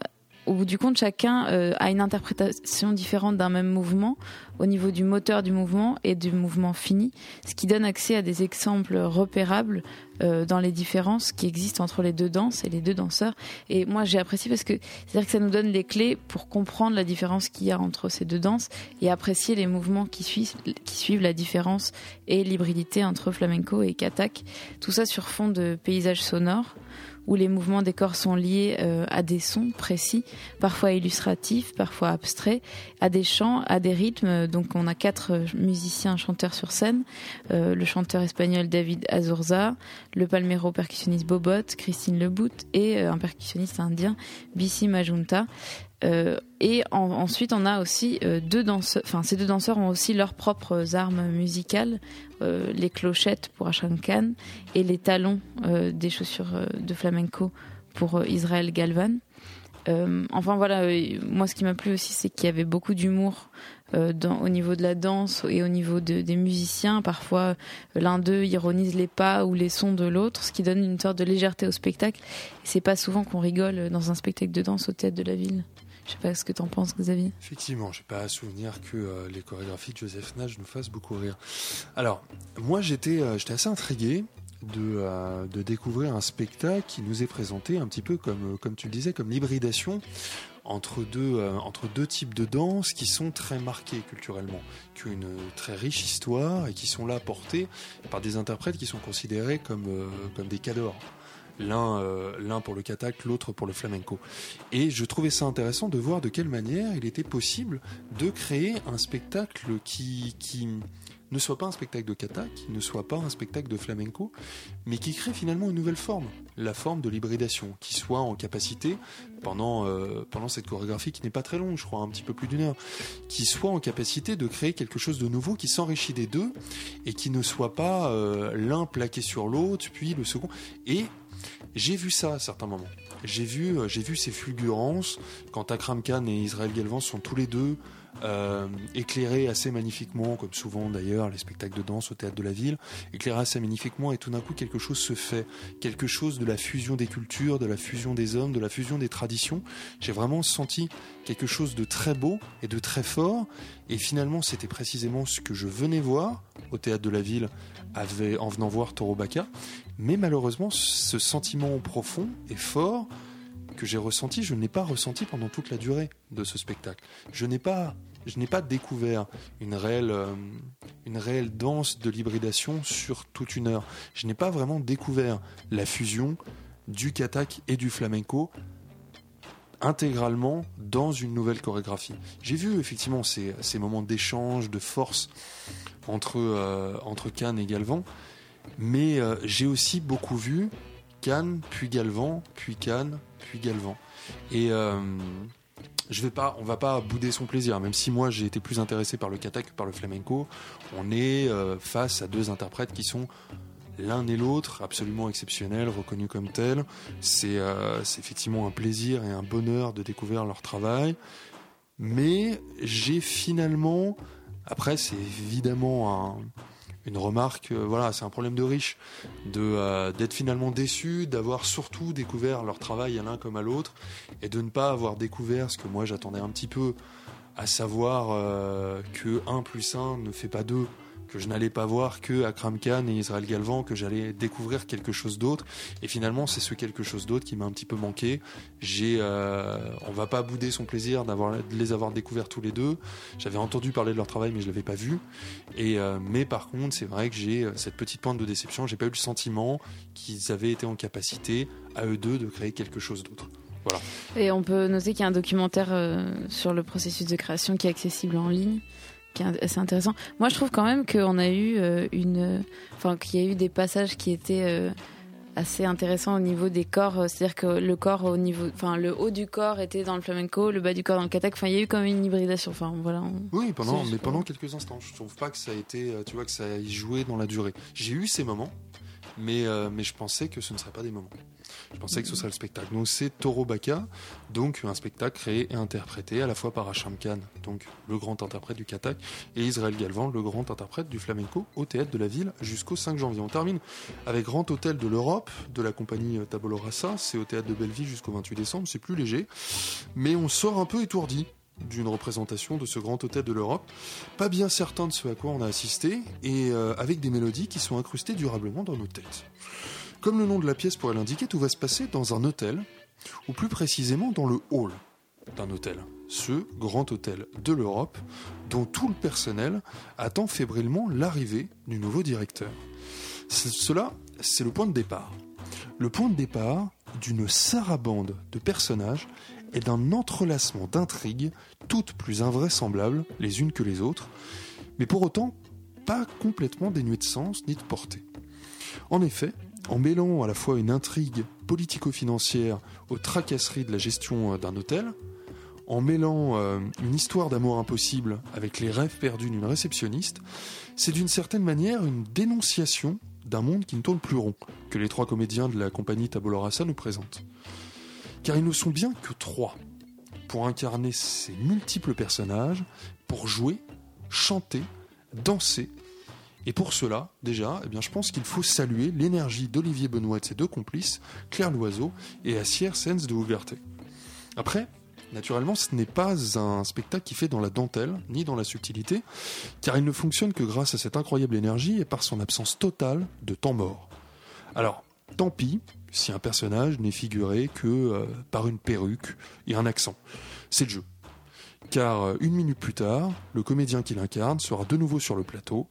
au bout du compte, chacun euh, a une interprétation différente d'un même mouvement au niveau du moteur du mouvement et du mouvement fini, ce qui donne accès à des exemples repérables euh, dans les différences qui existent entre les deux danses et les deux danseurs. Et moi, j'ai apprécié parce que c'est-à-dire que ça nous donne les clés pour comprendre la différence qu'il y a entre ces deux danses et apprécier les mouvements qui suivent, qui suivent la différence et l'hybridité entre flamenco et katak. Tout ça sur fond de paysages sonores où les mouvements des corps sont liés euh, à des sons précis, parfois illustratifs, parfois abstraits, à des chants, à des rythmes. Donc on a quatre musiciens chanteurs sur scène, euh, le chanteur espagnol David Azurza, le palmero percussionniste Bobot, Christine Lebout et euh, un percussionniste indien, Bissi Majunta. Euh, et ensuite, on a aussi euh, deux danseurs. Enfin, ces deux danseurs ont aussi leurs propres armes musicales, euh, les clochettes pour Ashan Khan et les talons des chaussures de flamenco pour Israël Galvan. enfin voilà, moi ce qui m'a plu aussi, c'est qu'il y avait beaucoup d'humour au niveau de la danse et au niveau des musiciens. Parfois, l'un d'eux ironise les pas ou les sons de l'autre, ce qui donne une sorte de légèreté au spectacle. C'est pas souvent qu'on rigole dans un spectacle de danse au théâtre de la ville. Je sais pas ce que tu en penses, Xavier. Effectivement, je n'ai pas à souvenir que euh, les chorégraphies de Joseph Nage nous fassent beaucoup rire. Alors, moi, j'étais euh, assez intrigué de, euh, de découvrir un spectacle qui nous est présenté un petit peu comme, comme tu le disais, comme l'hybridation entre deux, entre deux types de danse qui sont très marqués culturellement, qui ont une très riche histoire et qui sont là portés par des interprètes qui sont considérés comme, comme des cadors l'un euh, l'un pour le katak, l'autre pour le flamenco. Et je trouvais ça intéressant de voir de quelle manière il était possible de créer un spectacle qui, ne soit pas un spectacle de katak, qui ne soit pas un spectacle de flamenco, mais qui crée finalement une nouvelle forme, la forme de l'hybridation, qui soit en capacité, pendant, euh, pendant cette chorégraphie qui n'est pas très longue, je crois un petit peu plus d'une heure, qui soit en capacité de créer quelque chose de nouveau qui s'enrichit des deux et qui ne soit pas euh, l'un plaqué sur l'autre, puis le second. Et j'ai vu ça à certains moments. J'ai vu, euh, j'ai vu ces fulgurances quand Akram Khan et Israël Galvan sont tous les deux euh, éclairés assez magnifiquement, comme souvent d'ailleurs les spectacles de danse au théâtre de la ville, éclairés assez magnifiquement et tout d'un coup quelque chose se fait, quelque chose de la fusion des cultures, de la fusion des hommes, de la fusion des traditions. J'ai vraiment senti quelque chose de très beau et de très fort et finalement c'était précisément ce que je venais voir au théâtre de la ville en venant voir Toro. Mais malheureusement, ce sentiment profond et fort que j'ai ressenti, je ne l'ai pas ressenti pendant toute la durée de ce spectacle. Je n'ai pas, je n'ai pas découvert une réelle, euh, une réelle danse de l'hybridation sur toute une heure. Je n'ai pas vraiment découvert la fusion du katak et du flamenco intégralement dans une nouvelle chorégraphie. J'ai vu effectivement ces, moments d'échange, de force entre, euh, entre Cannes et Galvan, mais euh, j'ai aussi beaucoup vu Cannes, puis Galvan, puis Cannes, puis Galvan. Et euh, je vais pas, on va pas bouder son plaisir, même si moi j'ai été plus intéressé par le kata que par le flamenco. On est face à deux interprètes qui sont l'un et l'autre absolument exceptionnels, reconnus comme tels. C'est effectivement un plaisir et un bonheur de découvrir leur travail. Mais j'ai finalement après, c'est évidemment une remarque, euh, voilà, c'est un problème de riche, de euh, d'être finalement déçu, d'avoir surtout découvert leur travail à l'un comme à l'autre, et de ne pas avoir découvert ce que moi j'attendais un petit peu, à savoir euh, que 1 plus 1 ne fait pas 2 que je n'allais pas voir que Akram Khan et Israël Galvan, que j'allais découvrir quelque chose d'autre. Et finalement, c'est ce quelque chose d'autre qui m'a un petit peu manqué. J'ai, euh, on va pas bouder son plaisir d'avoir, de les avoir découverts tous les deux. J'avais entendu parler de leur travail, mais je l'avais pas vu. Et euh, mais par contre, c'est vrai que j'ai euh, cette petite pointe de déception. J'ai pas eu le sentiment qu'ils avaient été en capacité à eux deux de créer quelque chose d'autre. Voilà. Et on peut noter qu'il y a un documentaire sur le processus de création qui est accessible en ligne c'est intéressant. Moi, je trouve quand même qu'on a eu euh, une, enfin, qu'il y a eu des passages qui étaient euh, assez intéressants au niveau des corps. C'est-à-dire que le corps au niveau, enfin, le haut du corps était dans le flamenco, le bas du corps dans le katak. Enfin, il y a eu quand même une hybridation. Enfin, voilà. Oui, pendant, mais pendant quelques instants. Je trouve pas que ça a été, euh, tu vois, que ça a joué dans la durée. J'ai eu ces moments, mais, mais je pensais que ce ne seraient pas des moments. Je pensais que ce serait le spectacle. Donc c'est Toro Baka, donc un spectacle créé et interprété à la fois par Hacham Khan, donc le grand interprète du katak, et Israël Galvan, le grand interprète du flamenco, au théâtre de la ville jusqu'au 5 janvier. On termine avec Grand Hôtel de l'Europe de la compagnie Tabolo Rasa. C'est au théâtre de Belleville jusqu'au 28 décembre. C'est plus léger, mais on sort un peu étourdi d'une représentation de ce grand hôtel de l'Europe, pas bien certain de ce à quoi on a assisté, et euh, avec des mélodies qui sont incrustées durablement dans nos têtes. Comme le nom de la pièce pourrait l'indiquer, tout va se passer dans un hôtel, ou plus précisément dans le hall d'un hôtel, ce grand hôtel de l'Europe, dont tout le personnel attend fébrilement l'arrivée du nouveau directeur. Cela, c'est le point de départ. Le point de départ d'une sarabande de personnages et d'un entrelacement d'intrigues toutes plus invraisemblables les unes que les autres, mais pour autant pas complètement dénuées de sens ni de portée. En effet, en mêlant à la fois une intrigue politico-financière aux tracasseries de la gestion euh, d'un hôtel, en mêlant euh, une histoire d'amour impossible avec les rêves perdus d'une réceptionniste, c'est d'une certaine manière une dénonciation d'un monde qui ne tourne plus rond, que les trois comédiens de la compagnie Tabula Rasa nous présentent. Car ils ne sont bien que trois pour incarner ces multiples personnages, pour jouer, chanter, danser. Et pour cela, déjà, eh bien, je pense qu'il faut saluer l'énergie d'Olivier Benoît et de ses deux complices, Claire Loiseau et Assier Sens de Ougarté. Après, naturellement, ce n'est pas un spectacle qui fait dans la dentelle, ni dans la subtilité, car il ne fonctionne que grâce à cette incroyable énergie et par son absence totale de temps mort. Alors, tant pis si un personnage n'est figuré que euh, par une perruque et un accent. C'est le jeu. Car euh, une minute plus tard, le comédien qui l'incarne sera de nouveau sur le plateau,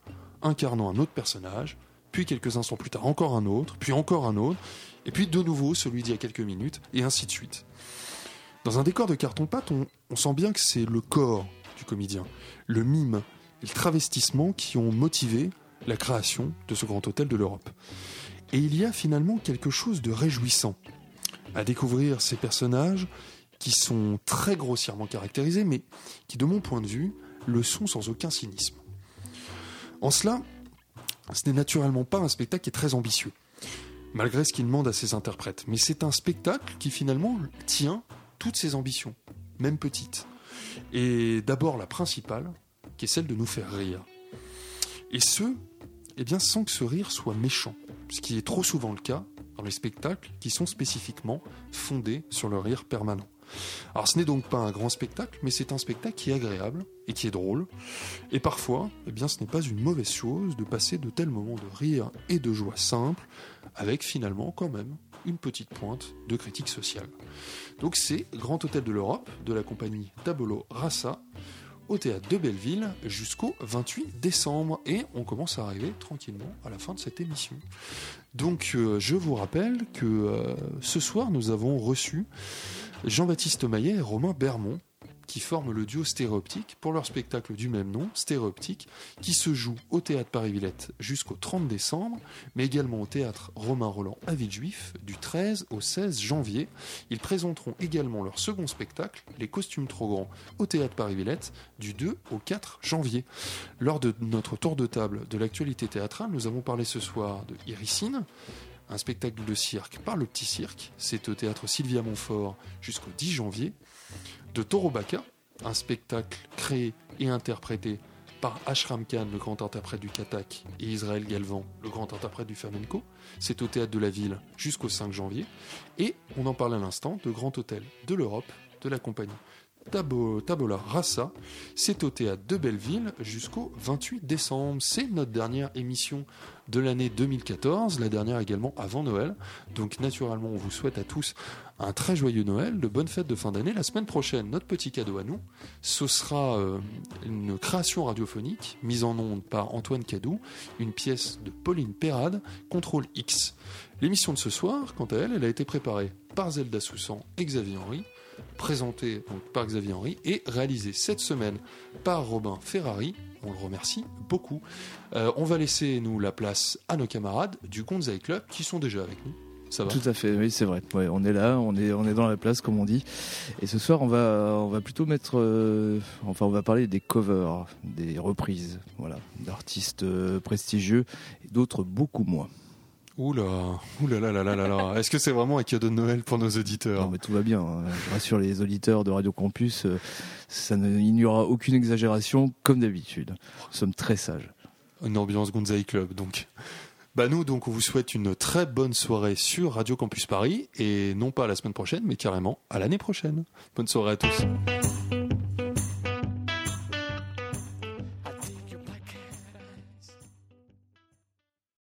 incarnant un autre personnage, puis quelques instants plus tard encore un autre, puis encore un autre, et puis de nouveau celui d'il y a quelques minutes, et ainsi de suite. Dans un décor de carton-pâte, on, on sent bien que c'est le corps du comédien, le mime et le travestissement qui ont motivé la création de ce grand hôtel de l'Europe. Et il y a finalement quelque chose de réjouissant à découvrir ces personnages qui sont très grossièrement caractérisés, mais qui, de mon point de vue, le sont sans aucun cynisme. En cela, ce n'est naturellement pas un spectacle qui est très ambitieux, malgré ce qu'il demande à ses interprètes, mais c'est un spectacle qui finalement tient toutes ses ambitions, même petites. Et d'abord la principale, qui est celle de nous faire rire. Et ce, eh bien, sans que ce rire soit méchant, ce qui est trop souvent le cas dans les spectacles qui sont spécifiquement fondés sur le rire permanent. Alors ce n'est donc pas un grand spectacle, mais c'est un spectacle qui est agréable et qui est drôle. Et parfois, eh bien, ce n'est pas une mauvaise chose de passer de tels moments de rire et de joie simple, avec finalement quand même une petite pointe de critique sociale. Donc c'est Grand Hôtel de l'Europe de la compagnie Tabolo Rassa au théâtre de Belleville jusqu'au 28 décembre et on commence à arriver tranquillement à la fin de cette émission. Donc euh, je vous rappelle que euh, ce soir nous avons reçu Jean-Baptiste Maillet et Romain Bermond qui forment le duo Stéréoptique pour leur spectacle du même nom, Stéréoptique, qui se joue au théâtre Paris-Villette jusqu'au 30 décembre, mais également au théâtre Romain Roland à Villejuif du 13 au 16 janvier. Ils présenteront également leur second spectacle, Les costumes trop grands, au théâtre Paris-Villette du 2 au 4 janvier. Lors de notre tour de table de l'actualité théâtrale, nous avons parlé ce soir de Irissine, un spectacle de cirque par le Petit Cirque. C'est au théâtre Sylvia Montfort jusqu'au 10 janvier. De Torobaka, un spectacle créé et interprété par Ashram Khan, le grand interprète du Katak, et Israël Galvan, le grand interprète du flamenco. C'est au théâtre de la ville jusqu'au 5 janvier. Et on en parle à l'instant de Grand Hôtel de l'Europe de la compagnie Tabo, Tabola Rassa. C'est au théâtre de Belleville jusqu'au 28 décembre. C'est notre dernière émission de l'année 2014, la dernière également avant Noël. Donc naturellement, on vous souhaite à tous un très joyeux Noël, de bonnes fêtes de fin d'année. La semaine prochaine, notre petit cadeau à nous, ce sera euh, une création radiophonique mise en onde par Antoine Cadou, une pièce de Pauline Perrade, Contrôle X. L'émission de ce soir, quant à elle, elle a été préparée par Zelda Soussan et Xavier Henry présenté donc, par Xavier Henry et réalisé cette semaine par Robin Ferrari. On le remercie beaucoup. Euh, on va laisser nous la place à nos camarades du Gonzaï Club qui sont déjà avec nous. Ça va? Tout à fait, oui, c'est vrai. On est là, on est, on est dans la place, comme on dit. Et ce soir, on va, on va plutôt mettre, euh, enfin, on va parler des covers, des reprises, voilà, d'artistes euh, prestigieux et d'autres beaucoup moins. Oula, oula là là là là là. Est-ce que c'est vraiment un cadeau de Noël pour nos auditeurs Non, mais tout va bien. hein. Je rassure les auditeurs de Radio Campus, euh, ça ne, il n'y aura aucune exagération, comme d'habitude. Nous sommes très sages. Une ambiance Gonzaï Club, donc. Bah nous, donc, on vous souhaite une très bonne soirée sur Radio Campus Paris et non pas la semaine prochaine, mais carrément à l'année prochaine. Bonne soirée à tous.